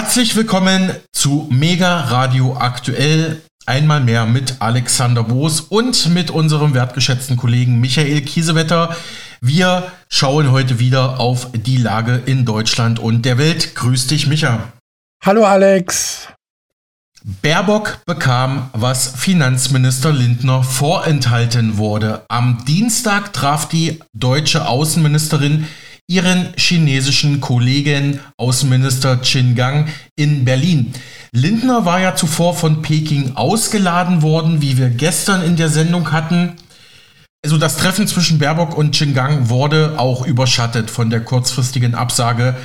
Herzlich willkommen zu Mega Radio Aktuell. Einmal mehr mit Alexander Boos und mit unserem wertgeschätzten Kollegen Michael Kiesewetter. Wir schauen heute wieder auf die Lage in Deutschland und der Welt. Grüß dich, Micha. Hallo, Alex. Baerbock bekam, was Finanzminister Lindner vorenthalten wurde. Am Dienstag traf die deutsche Außenministerin ihren chinesischen Kollegen Außenminister Qin Gang in Berlin. Lindner war ja zuvor von Peking ausgeladen worden, wie wir gestern in der Sendung hatten. Also das Treffen zwischen Baerbock und Qin Gang wurde auch überschattet von der kurzfristigen Absage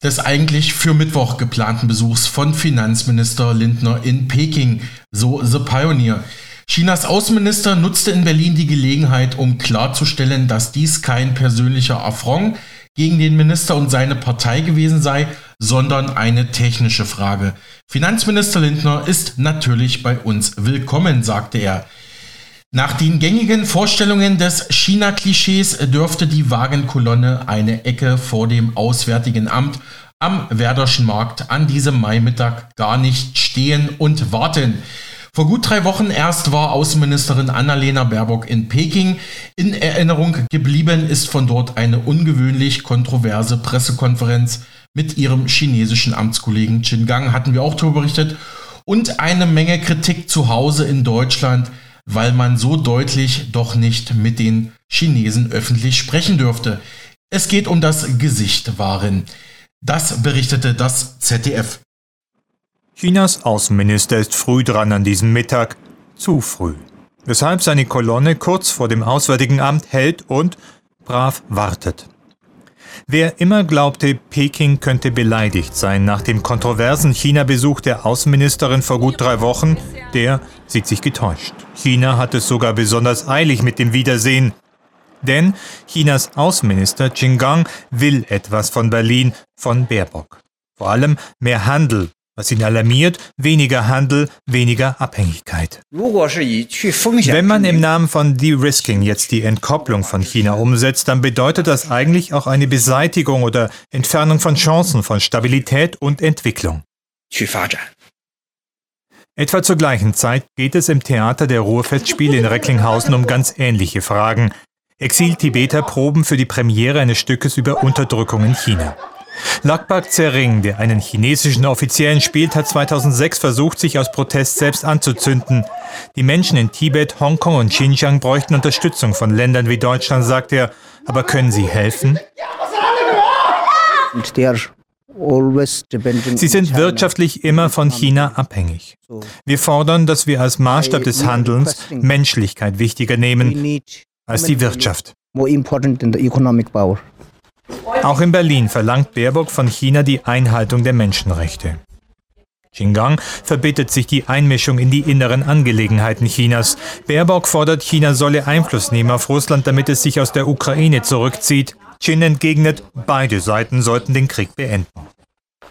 des eigentlich für Mittwoch geplanten Besuchs von Finanzminister Lindner in Peking, so The Pioneer. Chinas Außenminister nutzte in Berlin die Gelegenheit, um klarzustellen, dass dies kein persönlicher Affront gegen den Minister und seine Partei gewesen sei, sondern eine technische Frage. Finanzminister Lindner ist natürlich bei uns willkommen, sagte er. Nach den gängigen Vorstellungen des China-Klischees dürfte die Wagenkolonne eine Ecke vor dem Auswärtigen Amt am Werderschen Markt an diesem Maimittag gar nicht stehen und warten. Vor gut drei Wochen erst war Außenministerin Annalena Baerbock in Peking. In Erinnerung geblieben ist von dort eine ungewöhnlich kontroverse Pressekonferenz mit ihrem chinesischen Amtskollegen Qin Gang, hatten wir auch darüber berichtet, und eine Menge Kritik zu Hause in Deutschland, weil man so deutlich doch nicht mit den Chinesen öffentlich sprechen dürfte. Es geht um das Gesicht wahren. Das berichtete das ZDF. Chinas Außenminister ist früh dran an diesem Mittag, zu früh, weshalb seine Kolonne kurz vor dem Auswärtigen Amt hält und brav wartet. Wer immer glaubte, Peking könnte beleidigt sein nach dem kontroversen China-Besuch der Außenministerin vor gut drei Wochen, der sieht sich getäuscht. China hat es sogar besonders eilig mit dem Wiedersehen. Denn Chinas Außenminister Qin Gang will etwas von Berlin, von Baerbock. Vor allem mehr Handel was ihn alarmiert, weniger Handel, weniger Abhängigkeit. Wenn man im Namen von De-Risking jetzt die Entkopplung von China umsetzt, dann bedeutet das eigentlich auch eine Beseitigung oder Entfernung von Chancen von Stabilität und Entwicklung. Etwa zur gleichen Zeit geht es im Theater der Ruhrfestspiele in Recklinghausen um ganz ähnliche Fragen. Exil-Tibeter proben für die Premiere eines Stückes über Unterdrückung in China. Lakbak Zering, der einen chinesischen Offiziellen spielt, hat 2006 versucht, sich aus Protest selbst anzuzünden. Die Menschen in Tibet, Hongkong und Xinjiang bräuchten Unterstützung von Ländern wie Deutschland, sagt er. Aber können sie helfen? Sie sind wirtschaftlich immer von China abhängig. Wir fordern, dass wir als Maßstab des Handelns Menschlichkeit wichtiger nehmen als die Wirtschaft. Auch in Berlin verlangt Baerbock von China die Einhaltung der Menschenrechte. Xinjiang verbittet sich die Einmischung in die inneren Angelegenheiten Chinas. Baerbock fordert, China solle Einfluss nehmen auf Russland, damit es sich aus der Ukraine zurückzieht. Chin entgegnet, beide Seiten sollten den Krieg beenden.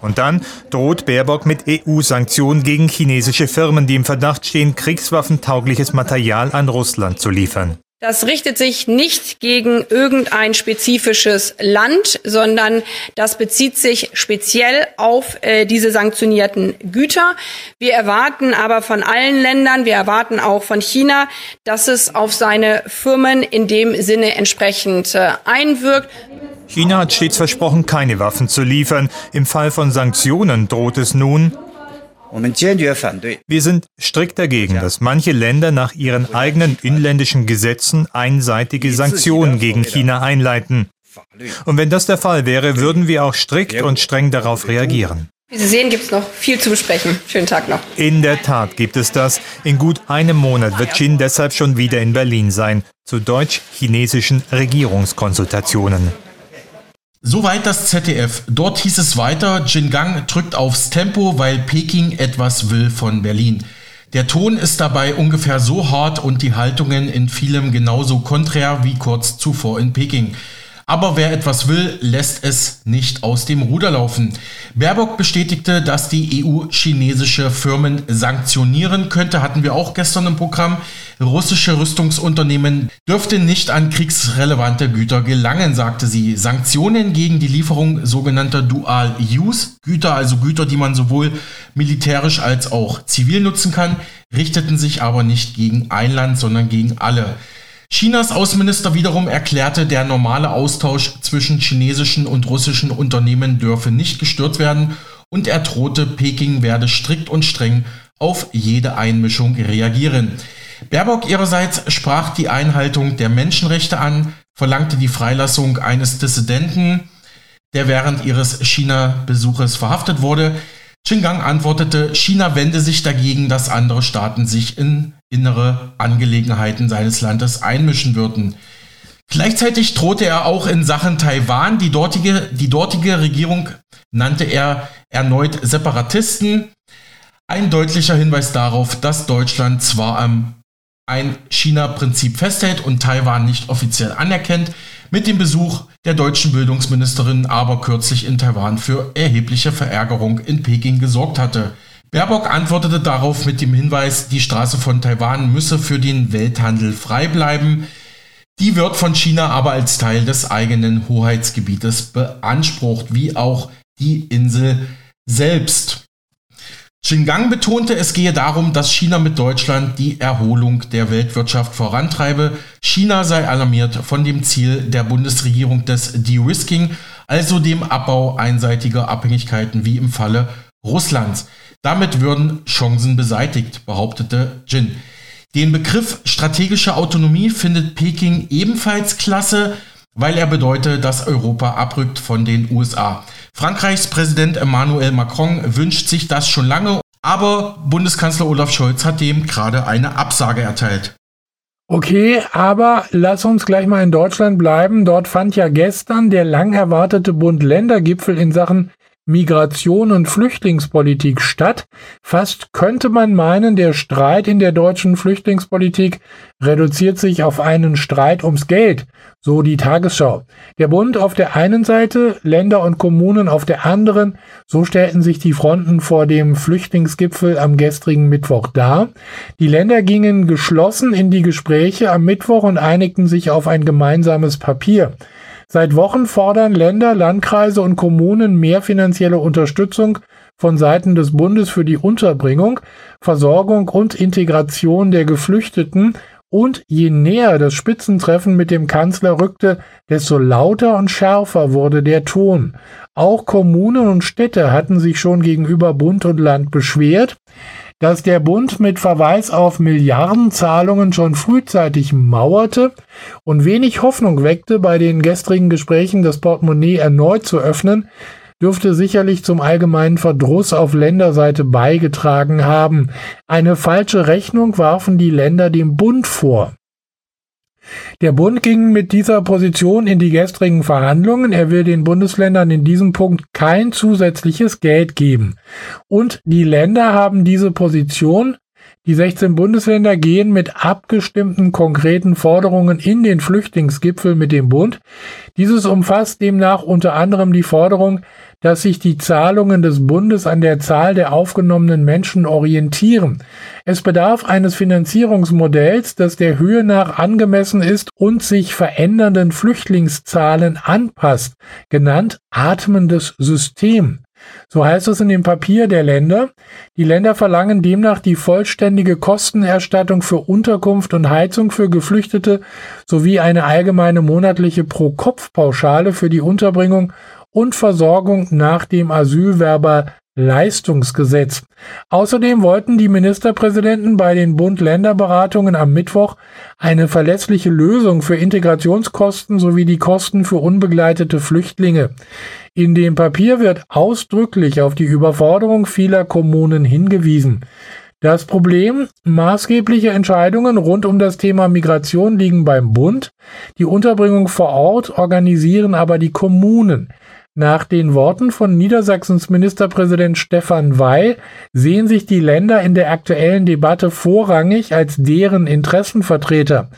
Und dann droht Baerbock mit EU-Sanktionen gegen chinesische Firmen, die im Verdacht stehen, kriegswaffentaugliches Material an Russland zu liefern. Das richtet sich nicht gegen irgendein spezifisches Land, sondern das bezieht sich speziell auf äh, diese sanktionierten Güter. Wir erwarten aber von allen Ländern, wir erwarten auch von China, dass es auf seine Firmen in dem Sinne entsprechend äh, einwirkt. China hat stets versprochen, keine Waffen zu liefern. Im Fall von Sanktionen droht es nun, wir sind strikt dagegen, dass manche Länder nach ihren eigenen inländischen Gesetzen einseitige Sanktionen gegen China einleiten. Und wenn das der Fall wäre, würden wir auch strikt und streng darauf reagieren. Wie Sie sehen, gibt es noch viel zu besprechen. Schönen Tag noch. In der Tat gibt es das. In gut einem Monat wird Xin deshalb schon wieder in Berlin sein, zu deutsch-chinesischen Regierungskonsultationen. Soweit das ZDF. Dort hieß es weiter, Jingang drückt aufs Tempo, weil Peking etwas will von Berlin. Der Ton ist dabei ungefähr so hart und die Haltungen in vielem genauso konträr wie kurz zuvor in Peking. Aber wer etwas will, lässt es nicht aus dem Ruder laufen. Baerbock bestätigte, dass die EU chinesische Firmen sanktionieren könnte, hatten wir auch gestern im Programm. Russische Rüstungsunternehmen dürften nicht an kriegsrelevante Güter gelangen, sagte sie. Sanktionen gegen die Lieferung sogenannter Dual-Use-Güter, also Güter, die man sowohl militärisch als auch zivil nutzen kann, richteten sich aber nicht gegen ein Land, sondern gegen alle. Chinas Außenminister wiederum erklärte, der normale Austausch zwischen chinesischen und russischen Unternehmen dürfe nicht gestört werden und er drohte, Peking werde strikt und streng auf jede Einmischung reagieren. Baerbock ihrerseits sprach die Einhaltung der Menschenrechte an, verlangte die Freilassung eines Dissidenten, der während ihres China-Besuches verhaftet wurde. Xinjiang antwortete, China wende sich dagegen, dass andere Staaten sich in innere Angelegenheiten seines Landes einmischen würden. Gleichzeitig drohte er auch in Sachen Taiwan. Die dortige, die dortige Regierung nannte er erneut Separatisten. Ein deutlicher Hinweis darauf, dass Deutschland zwar am ein China-Prinzip festhält und Taiwan nicht offiziell anerkennt, mit dem Besuch der deutschen Bildungsministerin aber kürzlich in Taiwan für erhebliche Verärgerung in Peking gesorgt hatte. Baerbock antwortete darauf mit dem Hinweis, die Straße von Taiwan müsse für den Welthandel frei bleiben. Die wird von China aber als Teil des eigenen Hoheitsgebietes beansprucht, wie auch die Insel selbst. Xinjiang betonte, es gehe darum, dass China mit Deutschland die Erholung der Weltwirtschaft vorantreibe. China sei alarmiert von dem Ziel der Bundesregierung des De-Risking, also dem Abbau einseitiger Abhängigkeiten wie im Falle Russlands. Damit würden Chancen beseitigt, behauptete Jin. Den Begriff strategische Autonomie findet Peking ebenfalls klasse, weil er bedeutet, dass Europa abrückt von den USA. Frankreichs Präsident Emmanuel Macron wünscht sich das schon lange, aber Bundeskanzler Olaf Scholz hat dem gerade eine Absage erteilt. Okay, aber lass uns gleich mal in Deutschland bleiben. Dort fand ja gestern der lang erwartete Bund-Länder-Gipfel in Sachen Migration und Flüchtlingspolitik statt. Fast könnte man meinen, der Streit in der deutschen Flüchtlingspolitik reduziert sich auf einen Streit ums Geld, so die Tagesschau. Der Bund auf der einen Seite, Länder und Kommunen auf der anderen, so stellten sich die Fronten vor dem Flüchtlingsgipfel am gestrigen Mittwoch dar. Die Länder gingen geschlossen in die Gespräche am Mittwoch und einigten sich auf ein gemeinsames Papier. Seit Wochen fordern Länder, Landkreise und Kommunen mehr finanzielle Unterstützung von Seiten des Bundes für die Unterbringung, Versorgung und Integration der Geflüchteten und je näher das Spitzentreffen mit dem Kanzler rückte, desto lauter und schärfer wurde der Ton. Auch Kommunen und Städte hatten sich schon gegenüber Bund und Land beschwert dass der Bund mit Verweis auf Milliardenzahlungen schon frühzeitig mauerte und wenig Hoffnung weckte, bei den gestrigen Gesprächen das Portemonnaie erneut zu öffnen, dürfte sicherlich zum allgemeinen Verdruss auf Länderseite beigetragen haben. Eine falsche Rechnung warfen die Länder dem Bund vor. Der Bund ging mit dieser Position in die gestrigen Verhandlungen. Er will den Bundesländern in diesem Punkt kein zusätzliches Geld geben. Und die Länder haben diese Position die 16 Bundesländer gehen mit abgestimmten konkreten Forderungen in den Flüchtlingsgipfel mit dem Bund. Dieses umfasst demnach unter anderem die Forderung, dass sich die Zahlungen des Bundes an der Zahl der aufgenommenen Menschen orientieren. Es bedarf eines Finanzierungsmodells, das der Höhe nach angemessen ist und sich verändernden Flüchtlingszahlen anpasst, genannt atmendes System. So heißt es in dem Papier der Länder. Die Länder verlangen demnach die vollständige Kostenerstattung für Unterkunft und Heizung für Geflüchtete sowie eine allgemeine monatliche Pro-Kopf-Pauschale für die Unterbringung und Versorgung nach dem Asylwerber Leistungsgesetz. Außerdem wollten die Ministerpräsidenten bei den Bund-Länder-Beratungen am Mittwoch eine verlässliche Lösung für Integrationskosten sowie die Kosten für unbegleitete Flüchtlinge. In dem Papier wird ausdrücklich auf die Überforderung vieler Kommunen hingewiesen. Das Problem, maßgebliche Entscheidungen rund um das Thema Migration liegen beim Bund, die Unterbringung vor Ort organisieren aber die Kommunen. Nach den Worten von Niedersachsens Ministerpräsident Stefan Weil sehen sich die Länder in der aktuellen Debatte vorrangig als deren Interessenvertreter.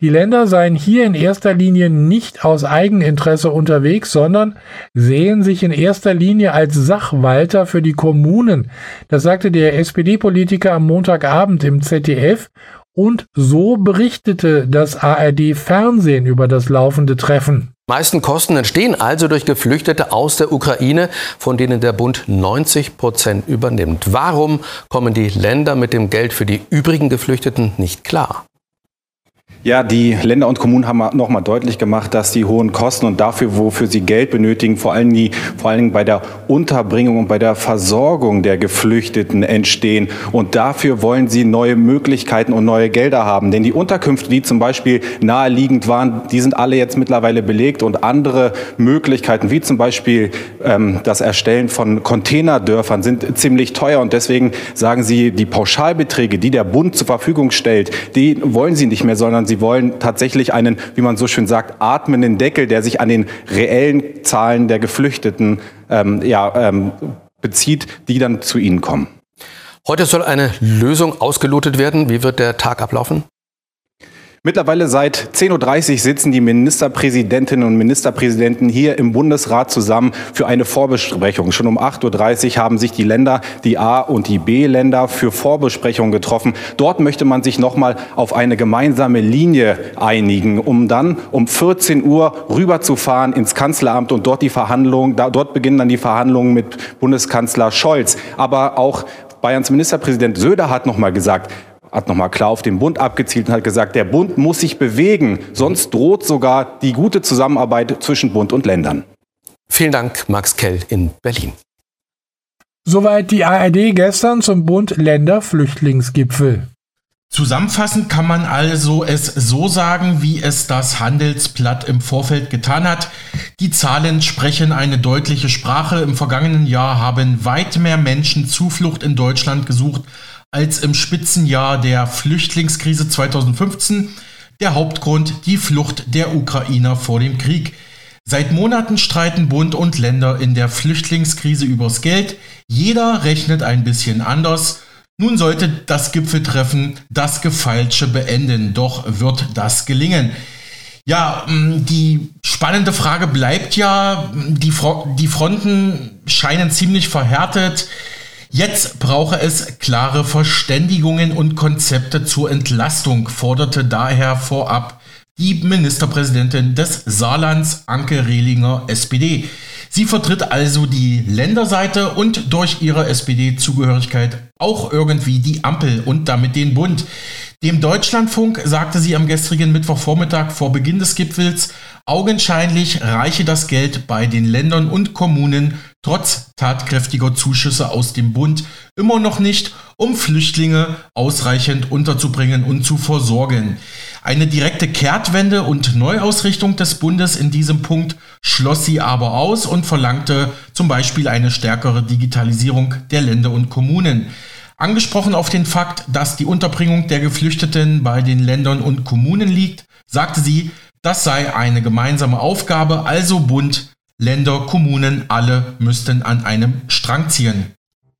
Die Länder seien hier in erster Linie nicht aus Eigeninteresse unterwegs, sondern sehen sich in erster Linie als Sachwalter für die Kommunen. Das sagte der SPD-Politiker am Montagabend im ZDF und so berichtete das ARD Fernsehen über das laufende Treffen meisten Kosten entstehen also durch Geflüchtete aus der Ukraine, von denen der Bund 90 Prozent übernimmt. Warum kommen die Länder mit dem Geld für die übrigen Geflüchteten nicht klar? Ja, die Länder und Kommunen haben nochmal deutlich gemacht, dass die hohen Kosten und dafür, wofür sie Geld benötigen, vor allem, die, vor allem bei der Unterbringung und bei der Versorgung der Geflüchteten entstehen. Und dafür wollen sie neue Möglichkeiten und neue Gelder haben. Denn die Unterkünfte, die zum Beispiel naheliegend waren, die sind alle jetzt mittlerweile belegt und andere Möglichkeiten, wie zum Beispiel ähm, das Erstellen von Containerdörfern, sind ziemlich teuer. Und deswegen sagen sie, die Pauschalbeträge, die der Bund zur Verfügung stellt, die wollen sie nicht mehr, sondern sie Sie wollen tatsächlich einen, wie man so schön sagt, atmenden Deckel, der sich an den reellen Zahlen der Geflüchteten ähm, ja, ähm, bezieht, die dann zu Ihnen kommen. Heute soll eine Lösung ausgelotet werden. Wie wird der Tag ablaufen? Mittlerweile seit 10.30 Uhr sitzen die Ministerpräsidentinnen und Ministerpräsidenten hier im Bundesrat zusammen für eine Vorbesprechung. Schon um 8.30 Uhr haben sich die Länder, die A- und die B-Länder, für Vorbesprechungen getroffen. Dort möchte man sich nochmal auf eine gemeinsame Linie einigen, um dann um 14 Uhr rüberzufahren ins Kanzleramt und dort die Verhandlungen, dort beginnen dann die Verhandlungen mit Bundeskanzler Scholz. Aber auch Bayerns Ministerpräsident Söder hat nochmal gesagt, hat nochmal klar auf den Bund abgezielt und hat gesagt, der Bund muss sich bewegen, sonst droht sogar die gute Zusammenarbeit zwischen Bund und Ländern. Vielen Dank, Max Kell in Berlin. Soweit die ARD gestern zum Bund-Länder-Flüchtlingsgipfel. Zusammenfassend kann man also es so sagen, wie es das Handelsblatt im Vorfeld getan hat. Die Zahlen sprechen eine deutliche Sprache. Im vergangenen Jahr haben weit mehr Menschen Zuflucht in Deutschland gesucht als im Spitzenjahr der Flüchtlingskrise 2015. Der Hauptgrund die Flucht der Ukrainer vor dem Krieg. Seit Monaten streiten Bund und Länder in der Flüchtlingskrise übers Geld. Jeder rechnet ein bisschen anders. Nun sollte das Gipfeltreffen das Gefeilsche beenden. Doch wird das gelingen? Ja, die spannende Frage bleibt ja, die, Fronten scheinen ziemlich verhärtet. Jetzt brauche es klare Verständigungen und Konzepte zur Entlastung, forderte daher vorab die Ministerpräsidentin des Saarlands, Anke Rehlinger, SPD. Sie vertritt also die Länderseite und durch ihre SPD-Zugehörigkeit auch irgendwie die Ampel und damit den Bund. Dem Deutschlandfunk sagte sie am gestrigen Mittwochvormittag vor Beginn des Gipfels, augenscheinlich reiche das Geld bei den Ländern und Kommunen trotz tatkräftiger Zuschüsse aus dem Bund immer noch nicht, um Flüchtlinge ausreichend unterzubringen und zu versorgen. Eine direkte Kehrtwende und Neuausrichtung des Bundes in diesem Punkt schloss sie aber aus und verlangte zum Beispiel eine stärkere Digitalisierung der Länder und Kommunen. Angesprochen auf den Fakt, dass die Unterbringung der Geflüchteten bei den Ländern und Kommunen liegt, sagte sie, das sei eine gemeinsame Aufgabe, also Bund, Länder, Kommunen, alle müssten an einem Strang ziehen.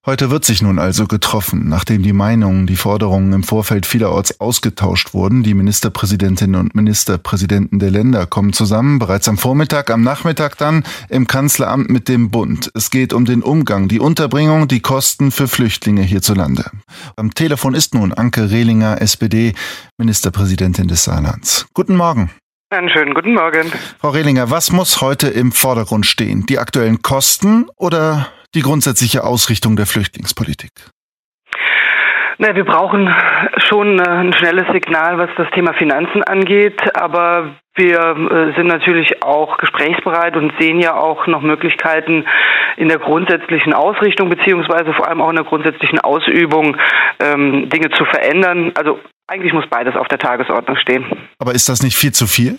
Heute wird sich nun also getroffen, nachdem die Meinungen, die Forderungen im Vorfeld vielerorts ausgetauscht wurden. Die Ministerpräsidentinnen und Ministerpräsidenten der Länder kommen zusammen, bereits am Vormittag, am Nachmittag dann im Kanzleramt mit dem Bund. Es geht um den Umgang, die Unterbringung, die Kosten für Flüchtlinge hierzulande. Am Telefon ist nun Anke Rehlinger, SPD, Ministerpräsidentin des Saarlands. Guten Morgen. Einen schönen guten Morgen. Frau Rehlinger, was muss heute im Vordergrund stehen? Die aktuellen Kosten oder die grundsätzliche Ausrichtung der Flüchtlingspolitik? Na, wir brauchen schon äh, ein schnelles Signal, was das Thema Finanzen angeht, aber wir äh, sind natürlich auch gesprächsbereit und sehen ja auch noch Möglichkeiten in der grundsätzlichen Ausrichtung beziehungsweise vor allem auch in der grundsätzlichen Ausübung ähm, Dinge zu verändern. Also eigentlich muss beides auf der Tagesordnung stehen. Aber ist das nicht viel zu viel?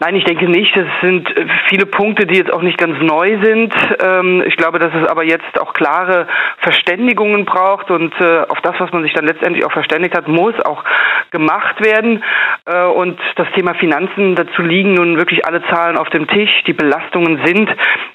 Nein, ich denke nicht. Es sind äh, viele Punkte, die jetzt auch nicht ganz neu sind. Ähm, ich glaube, dass es aber jetzt auch klare Verständigungen braucht und äh, auf das, was man sich dann letztendlich auch verständigt hat, muss auch gemacht werden. Äh, und das Thema Finanzen, dazu liegen nun wirklich alle Zahlen auf dem Tisch. Die Belastungen sind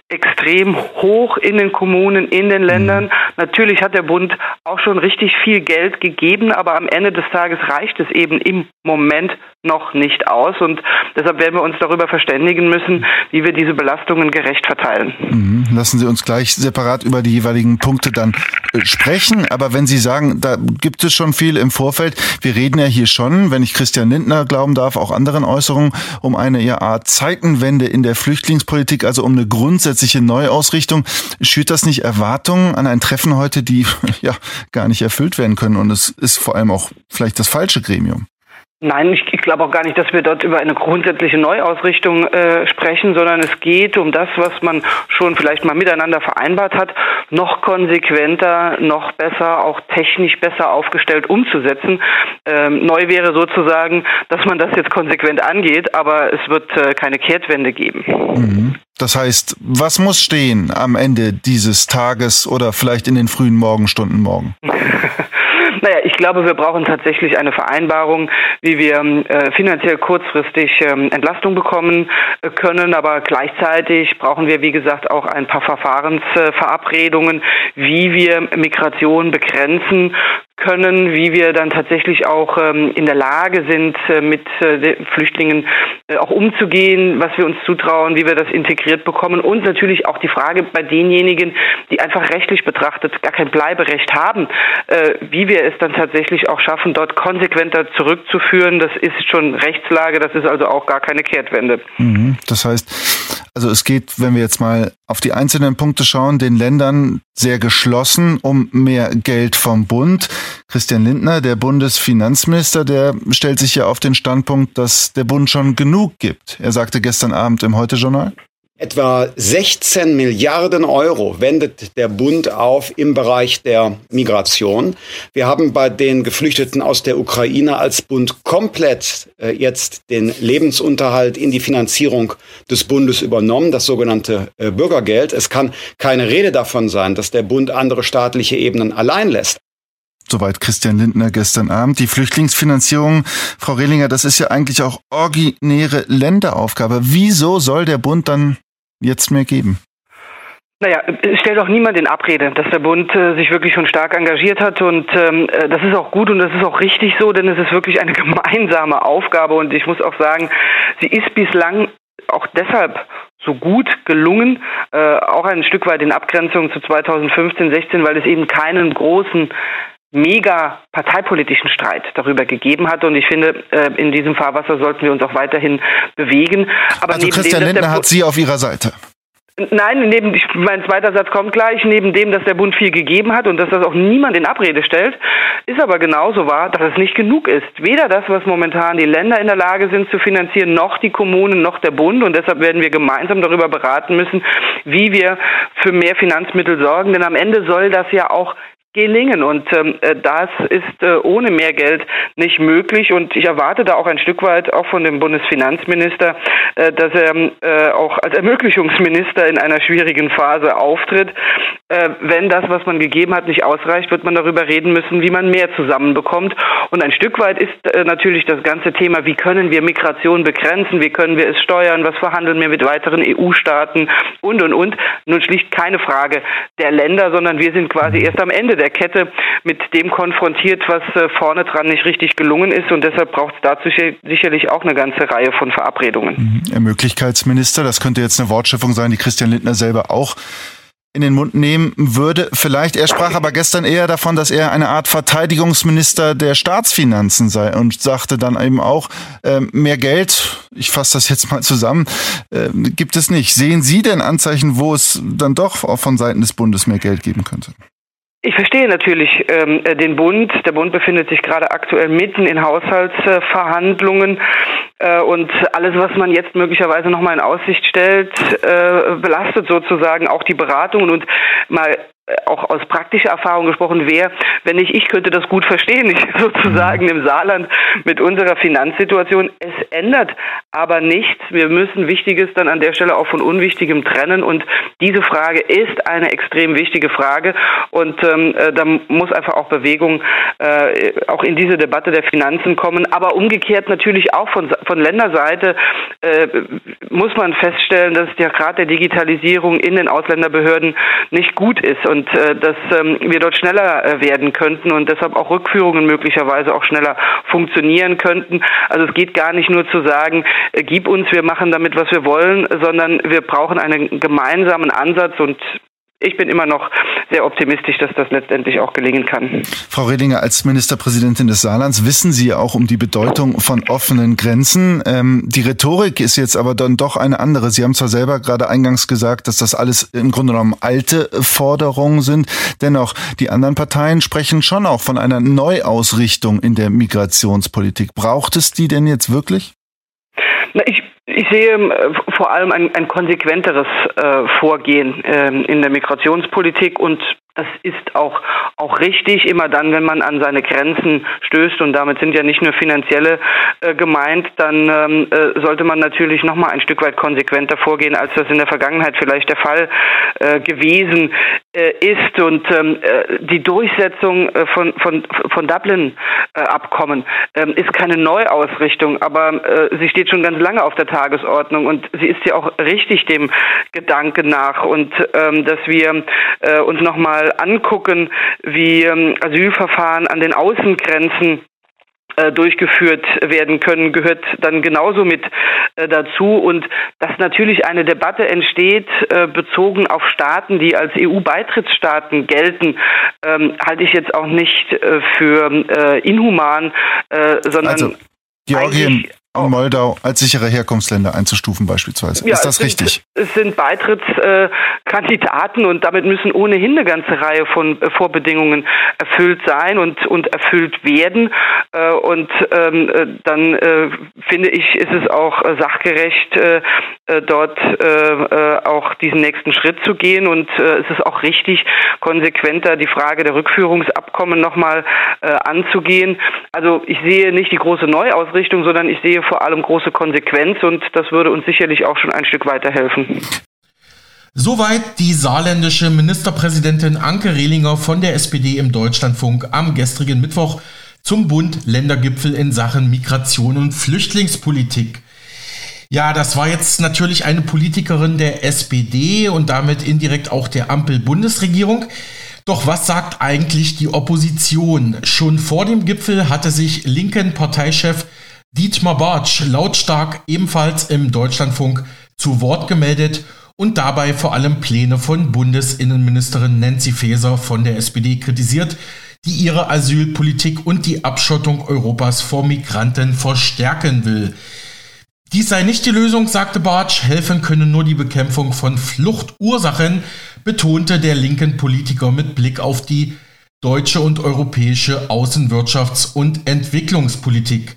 extrem hoch in den Kommunen, in den Ländern. Mhm. Natürlich hat der Bund auch schon richtig viel Geld gegeben, aber am Ende des Tages reicht es eben im Moment noch nicht aus. Und deshalb werden wir uns darüber verständigen müssen, wie wir diese Belastungen gerecht verteilen. Mhm. Lassen Sie uns gleich separat über die jeweiligen Punkte dann äh, sprechen. Aber wenn Sie sagen, da gibt es schon viel im Vorfeld, wir reden ja hier schon, wenn ich Christian Lindner glauben darf, auch anderen Äußerungen, um eine ja, Art Zeitenwende in der Flüchtlingspolitik, also um eine grundsätzliche Neuausrichtung. Schürt das nicht Erwartungen an ein Treffen heute, die ja gar nicht erfüllt werden können? Und es ist vor allem auch vielleicht das falsche Gremium. Nein, ich, ich glaube auch gar nicht, dass wir dort über eine grundsätzliche Neuausrichtung äh, sprechen, sondern es geht um das, was man schon vielleicht mal miteinander vereinbart hat, noch konsequenter, noch besser, auch technisch besser aufgestellt umzusetzen. Ähm, neu wäre sozusagen, dass man das jetzt konsequent angeht, aber es wird äh, keine Kehrtwende geben. Mhm. Das heißt, was muss stehen am Ende dieses Tages oder vielleicht in den frühen Morgenstunden morgen? Naja, ich glaube, wir brauchen tatsächlich eine Vereinbarung, wie wir äh, finanziell kurzfristig ähm, Entlastung bekommen äh, können. Aber gleichzeitig brauchen wir, wie gesagt, auch ein paar Verfahrensverabredungen, wie wir Migration begrenzen können, wie wir dann tatsächlich auch ähm, in der Lage sind, äh, mit äh, Flüchtlingen äh, auch umzugehen, was wir uns zutrauen, wie wir das integriert bekommen und natürlich auch die Frage bei denjenigen, die einfach rechtlich betrachtet gar kein Bleiberecht haben, äh, wie wir es dann tatsächlich auch schaffen, dort konsequenter zurückzuführen. Das ist schon Rechtslage, das ist also auch gar keine Kehrtwende. Mhm. Das heißt, also es geht, wenn wir jetzt mal auf die einzelnen Punkte schauen, den Ländern sehr geschlossen um mehr Geld vom Bund. Christian Lindner, der Bundesfinanzminister, der stellt sich ja auf den Standpunkt, dass der Bund schon genug gibt. Er sagte gestern Abend im Heute-Journal. Etwa 16 Milliarden Euro wendet der Bund auf im Bereich der Migration. Wir haben bei den Geflüchteten aus der Ukraine als Bund komplett äh, jetzt den Lebensunterhalt in die Finanzierung des Bundes übernommen, das sogenannte äh, Bürgergeld. Es kann keine Rede davon sein, dass der Bund andere staatliche Ebenen allein lässt. Soweit Christian Lindner gestern Abend. Die Flüchtlingsfinanzierung, Frau Rehlinger, das ist ja eigentlich auch originäre Länderaufgabe. Wieso soll der Bund dann jetzt mehr geben? Naja, es stellt auch niemand in Abrede, dass der Bund äh, sich wirklich schon stark engagiert hat und ähm, äh, das ist auch gut und das ist auch richtig so, denn es ist wirklich eine gemeinsame Aufgabe und ich muss auch sagen, sie ist bislang auch deshalb so gut gelungen, äh, auch ein Stück weit in Abgrenzung zu 2015, 16, weil es eben keinen großen mega parteipolitischen Streit darüber gegeben hat. Und ich finde, äh, in diesem Fahrwasser sollten wir uns auch weiterhin bewegen. Aber also Christian dem, Lindner hat Sie auf Ihrer Seite. Nein, neben, mein zweiter Satz kommt gleich, neben dem, dass der Bund viel gegeben hat und dass das auch niemand in Abrede stellt, ist aber genauso wahr, dass es nicht genug ist. Weder das, was momentan die Länder in der Lage sind zu finanzieren, noch die Kommunen, noch der Bund. Und deshalb werden wir gemeinsam darüber beraten müssen, wie wir für mehr Finanzmittel sorgen. Denn am Ende soll das ja auch gelingen. Und ähm, äh, das ist äh, ohne mehr Geld nicht möglich. Und ich erwarte da auch ein Stück weit auch von dem Bundesfinanzminister, äh, dass er äh, auch als Ermöglichungsminister in einer schwierigen Phase auftritt. Äh, wenn das, was man gegeben hat, nicht ausreicht, wird man darüber reden müssen, wie man mehr zusammenbekommt. Und ein Stück weit ist äh, natürlich das ganze Thema, wie können wir Migration begrenzen, wie können wir es steuern, was verhandeln wir mit weiteren EU-Staaten und, und, und. Nun schlicht keine Frage der Länder, sondern wir sind quasi erst am Ende der Kette mit dem konfrontiert, was äh, vorne dran nicht richtig gelungen ist. Und deshalb braucht es dazu sicherlich auch eine ganze Reihe von Verabredungen. Mhm. Ermöglichkeitsminister, das könnte jetzt eine Wortschöpfung sein, die Christian Lindner selber auch in den Mund nehmen würde. Vielleicht, er sprach aber gestern eher davon, dass er eine Art Verteidigungsminister der Staatsfinanzen sei und sagte dann eben auch, äh, mehr Geld, ich fasse das jetzt mal zusammen, äh, gibt es nicht. Sehen Sie denn Anzeichen, wo es dann doch auch von Seiten des Bundes mehr Geld geben könnte? Ich verstehe natürlich ähm, den Bund. Der Bund befindet sich gerade aktuell mitten in Haushaltsverhandlungen äh, und alles, was man jetzt möglicherweise nochmal in Aussicht stellt, äh, belastet sozusagen auch die Beratungen und mal auch aus praktischer Erfahrung gesprochen, wer, wenn nicht ich, könnte das gut verstehen, ich sozusagen im Saarland mit unserer Finanzsituation. Es ändert aber nichts. Wir müssen Wichtiges dann an der Stelle auch von Unwichtigem trennen und diese Frage ist eine extrem wichtige Frage und ähm, äh, da muss einfach auch Bewegung äh, auch in diese Debatte der Finanzen kommen. Aber umgekehrt natürlich auch von, von Länderseite äh, muss man feststellen, dass der Grad der Digitalisierung in den Ausländerbehörden nicht gut ist und äh, dass ähm, wir dort schneller äh, werden könnten und deshalb auch Rückführungen möglicherweise auch schneller funktionieren könnten. Also es geht gar nicht nur zu sagen, äh, gib uns, wir machen damit, was wir wollen, sondern wir brauchen einen gemeinsamen Ansatz und ich bin immer noch sehr optimistisch, dass das letztendlich auch gelingen kann. Frau Redinger, als Ministerpräsidentin des Saarlands wissen Sie auch um die Bedeutung von offenen Grenzen. Ähm, die Rhetorik ist jetzt aber dann doch eine andere. Sie haben zwar selber gerade eingangs gesagt, dass das alles im Grunde genommen alte Forderungen sind. Dennoch, die anderen Parteien sprechen schon auch von einer Neuausrichtung in der Migrationspolitik. Braucht es die denn jetzt wirklich? Na, ich ich sehe äh, vor allem ein, ein konsequenteres äh, Vorgehen äh, in der Migrationspolitik und das ist auch, auch richtig, immer dann, wenn man an seine Grenzen stößt und damit sind ja nicht nur finanzielle äh, gemeint, dann ähm, äh, sollte man natürlich noch mal ein Stück weit konsequenter vorgehen, als das in der Vergangenheit vielleicht der Fall äh, gewesen äh, ist. Und ähm, äh, die Durchsetzung äh, von, von, von Dublin-Abkommen ähm, ist keine Neuausrichtung, aber sie steht schon ganz lange auf der Tagesordnung. Und sie ist ja auch richtig dem Gedanken nach. Und ähm, dass wir uns noch mal angucken, wie ähm, Asylverfahren an den Außengrenzen äh, durchgeführt werden können, gehört dann genauso mit äh, dazu. Und dass natürlich eine Debatte entsteht, äh, bezogen auf Staaten, die als EU-Beitrittsstaaten gelten, ähm, halte ich jetzt auch nicht für inhuman, sondern also, Georgien, und Moldau als sichere Herkunftsländer einzustufen beispielsweise. Ja, ist das es sind, richtig? Es sind Beitrittskandidaten und damit müssen ohnehin eine ganze Reihe von äh, Vorbedingungen erfüllt sein und, und erfüllt werden. Äh, und ähm, äh, dann finde ich, ist es auch sachgerecht, dort auch diesen nächsten Schritt zu gehen. Und es ist auch richtig, konsequenter die Frage der Rückführungsabkommen nochmal anzugehen. Also ich sehe nicht die große Neuausrichtung, sondern ich sehe vor allem große Konsequenz und das würde uns sicherlich auch schon ein Stück weiterhelfen. Soweit die saarländische Ministerpräsidentin Anke Rehlinger von der SPD im Deutschlandfunk am gestrigen Mittwoch zum Bund-Ländergipfel in Sachen Migration und Flüchtlingspolitik. Ja, das war jetzt natürlich eine Politikerin der SPD und damit indirekt auch der Ampel-Bundesregierung. Doch was sagt eigentlich die Opposition? Schon vor dem Gipfel hatte sich linken Parteichef Dietmar Bartsch lautstark ebenfalls im Deutschlandfunk zu Wort gemeldet und dabei vor allem Pläne von Bundesinnenministerin Nancy Faeser von der SPD kritisiert, die ihre Asylpolitik und die Abschottung Europas vor Migranten verstärken will. Dies sei nicht die Lösung, sagte Bartsch, helfen könne nur die Bekämpfung von Fluchtursachen, betonte der linken Politiker mit Blick auf die deutsche und europäische Außenwirtschafts- und Entwicklungspolitik.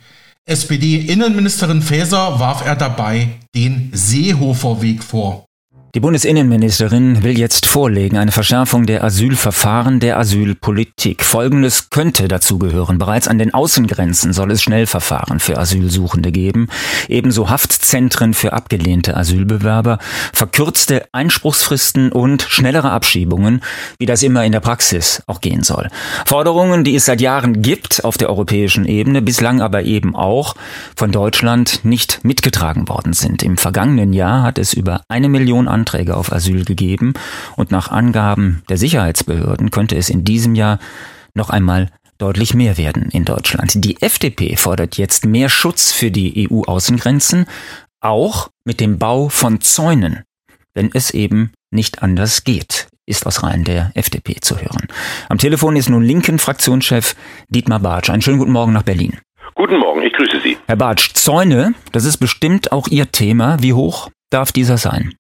SPD-Innenministerin Faeser warf er dabei den Seehofer-Weg vor. Die Bundesinnenministerin will jetzt vorlegen eine Verschärfung der Asylverfahren der Asylpolitik. Folgendes könnte dazu gehören. Bereits an den Außengrenzen soll es Schnellverfahren für Asylsuchende geben, ebenso Haftzentren für abgelehnte Asylbewerber, verkürzte Einspruchsfristen und schnellere Abschiebungen, wie das immer in der Praxis auch gehen soll. Forderungen, die es seit Jahren gibt auf der europäischen Ebene, bislang aber eben auch von Deutschland nicht mitgetragen worden sind. Im vergangenen Jahr hat es über eine Million Anträge auf Asyl gegeben und nach Angaben der Sicherheitsbehörden könnte es in diesem Jahr noch einmal deutlich mehr werden in Deutschland. Die FDP fordert jetzt mehr Schutz für die EU-Außengrenzen, auch mit dem Bau von Zäunen, wenn es eben nicht anders geht, ist aus Reihen der FDP zu hören. Am Telefon ist nun linken Fraktionschef Dietmar Bartsch. Einen schönen guten Morgen nach Berlin. Guten Morgen, ich grüße Sie. Herr Bartsch, Zäune, das ist bestimmt auch Ihr Thema. Wie hoch darf dieser sein?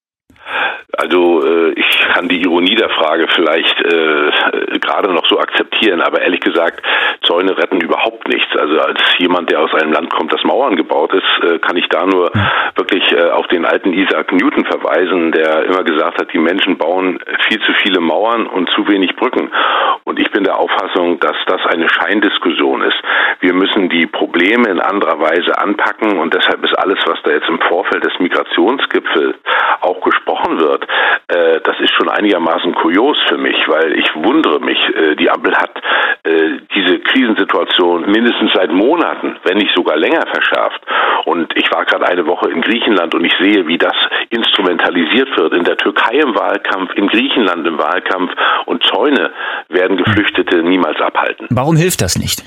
Also äh, ich kann die Ironie der Frage vielleicht äh, gerade noch so akzeptieren, aber ehrlich gesagt, Zäune retten überhaupt nichts. Also als jemand, der aus einem Land kommt, das Mauern gebaut ist, äh, kann ich da nur wirklich äh, auf den alten Isaac Newton verweisen, der immer gesagt hat, die Menschen bauen viel zu viele Mauern und zu wenig Brücken. Und ich bin der Auffassung, dass das eine Scheindiskussion ist. Wir müssen die Probleme in anderer Weise anpacken und deshalb ist alles, was da jetzt im Vorfeld des Migrationsgipfels auch gesprochen wird, äh, das ist schon einigermaßen kurios für mich, weil ich wundere mich, äh, die Ampel hat äh, diese Krisensituation mindestens seit Monaten, wenn nicht sogar länger verschärft. Und ich war gerade eine Woche in Griechenland und ich sehe, wie das instrumentalisiert wird. In der Türkei im Wahlkampf, in Griechenland im Wahlkampf und Zäune werden Geflüchtete niemals abhalten. Warum hilft das nicht?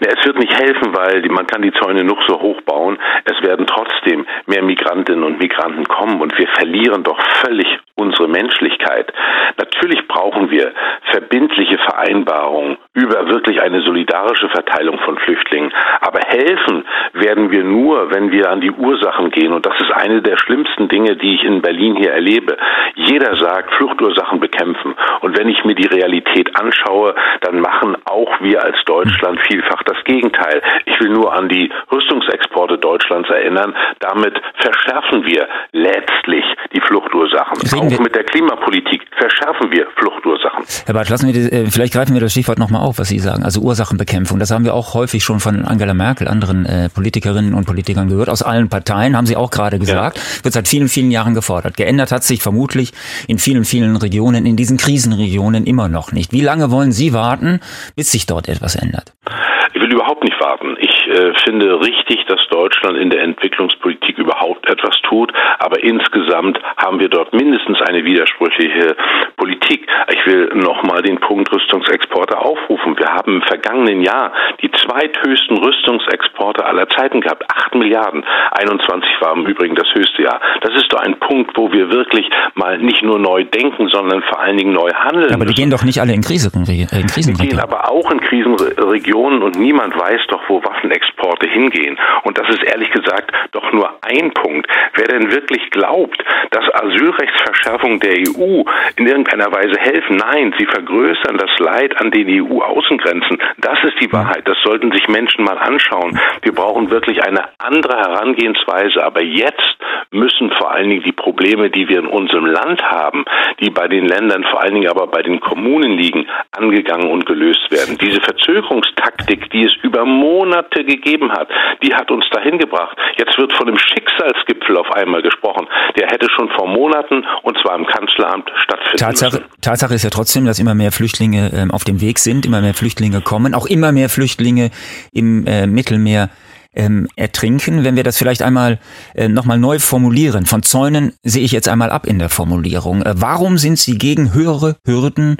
Es wird nicht helfen, weil man kann die Zäune noch so hoch bauen. Es werden trotzdem mehr Migrantinnen und Migranten kommen und wir verlieren doch völlig unsere Menschlichkeit. Natürlich brauchen wir verbindliche Vereinbarungen über wirklich eine solidarische Verteilung von Flüchtlingen. Aber helfen werden wir nur, wenn wir an die Ursachen gehen. Und das ist eine der schlimmsten Dinge, die ich in Berlin hier erlebe. Jeder sagt, Fluchtursachen bekämpfen. Und wenn ich mir die Realität anschaue, dann machen auch wir als Deutschland vielfach das Gegenteil. Ich will nur an die Rüstungsexporte Deutschlands erinnern. Damit verschärfen wir letztlich die Fluchtursachen. Reden auch mit der Klimapolitik verschärfen wir Fluchtursachen. Herr Bartsch, lassen wir die, äh, vielleicht greifen wir das Stichwort nochmal auf, was Sie sagen, also Ursachenbekämpfung. Das haben wir auch häufig schon von Angela Merkel, anderen äh, Politikerinnen und Politikern gehört. Aus allen Parteien haben Sie auch gerade gesagt, ja. wird seit vielen, vielen Jahren gefordert. Geändert hat sich vermutlich in vielen, vielen Regionen, in diesen Krisenregionen immer noch nicht. Wie lange wollen Sie warten, bis sich dort etwas ändert? Ich will überhaupt nicht warten. Ich äh, finde richtig, dass Deutschland in der Entwicklungspolitik überhaupt etwas tut, aber insgesamt haben wir dort mindestens eine widersprüchliche Politik. Ich will nochmal den Punkt Rüstungsexporte aufrufen. Wir haben im vergangenen Jahr die zweithöchsten Rüstungsexporte aller Zeiten gehabt. Acht Milliarden. 21 war im Übrigen das höchste Jahr. Das ist doch ein Punkt, wo wir wirklich mal nicht nur neu denken, sondern vor allen Dingen neu handeln. Aber die gehen doch nicht alle in, Krise, in Krisenregionen. Die gehen aber auch in Krisenregionen und niemand weiß doch, wo Waffenexporte hingehen. Und das ist ehrlich gesagt doch nur ein Punkt. Wer denn wirklich glaubt, dass Asylrechtsverschärfungen der EU in irgendeiner Weise helfen, nein, sie vergrößern das Leid an den EU-Außengrenzen. Das ist die Wahrheit. Das sollten sich Menschen mal anschauen. Wir brauchen wirklich eine andere Herangehensweise. Aber jetzt müssen vor allen Dingen die Probleme, die wir in unserem Land haben, die bei den Ländern, vor allen Dingen aber bei den Kommunen liegen, angegangen und gelöst werden. Diese Verzögerungstaktik, die es über Monate gegeben hat, die hat uns dahin gebracht. Jetzt wird von einem Schicksalsgipfel auf einmal gesprochen. Der hätte schon vor Monaten und zwar im Kanzleramt stattfinden Tatsache, müssen. Tatsache ist ja trotzdem, dass immer mehr Flüchtlinge äh, auf dem Weg sind, immer mehr Flüchtlinge kommen, auch immer mehr Flüchtlinge im äh, Mittelmeer ähm, ertrinken. Wenn wir das vielleicht einmal äh, nochmal neu formulieren, von Zäunen sehe ich jetzt einmal ab in der Formulierung. Äh, warum sind Sie gegen höhere Hürden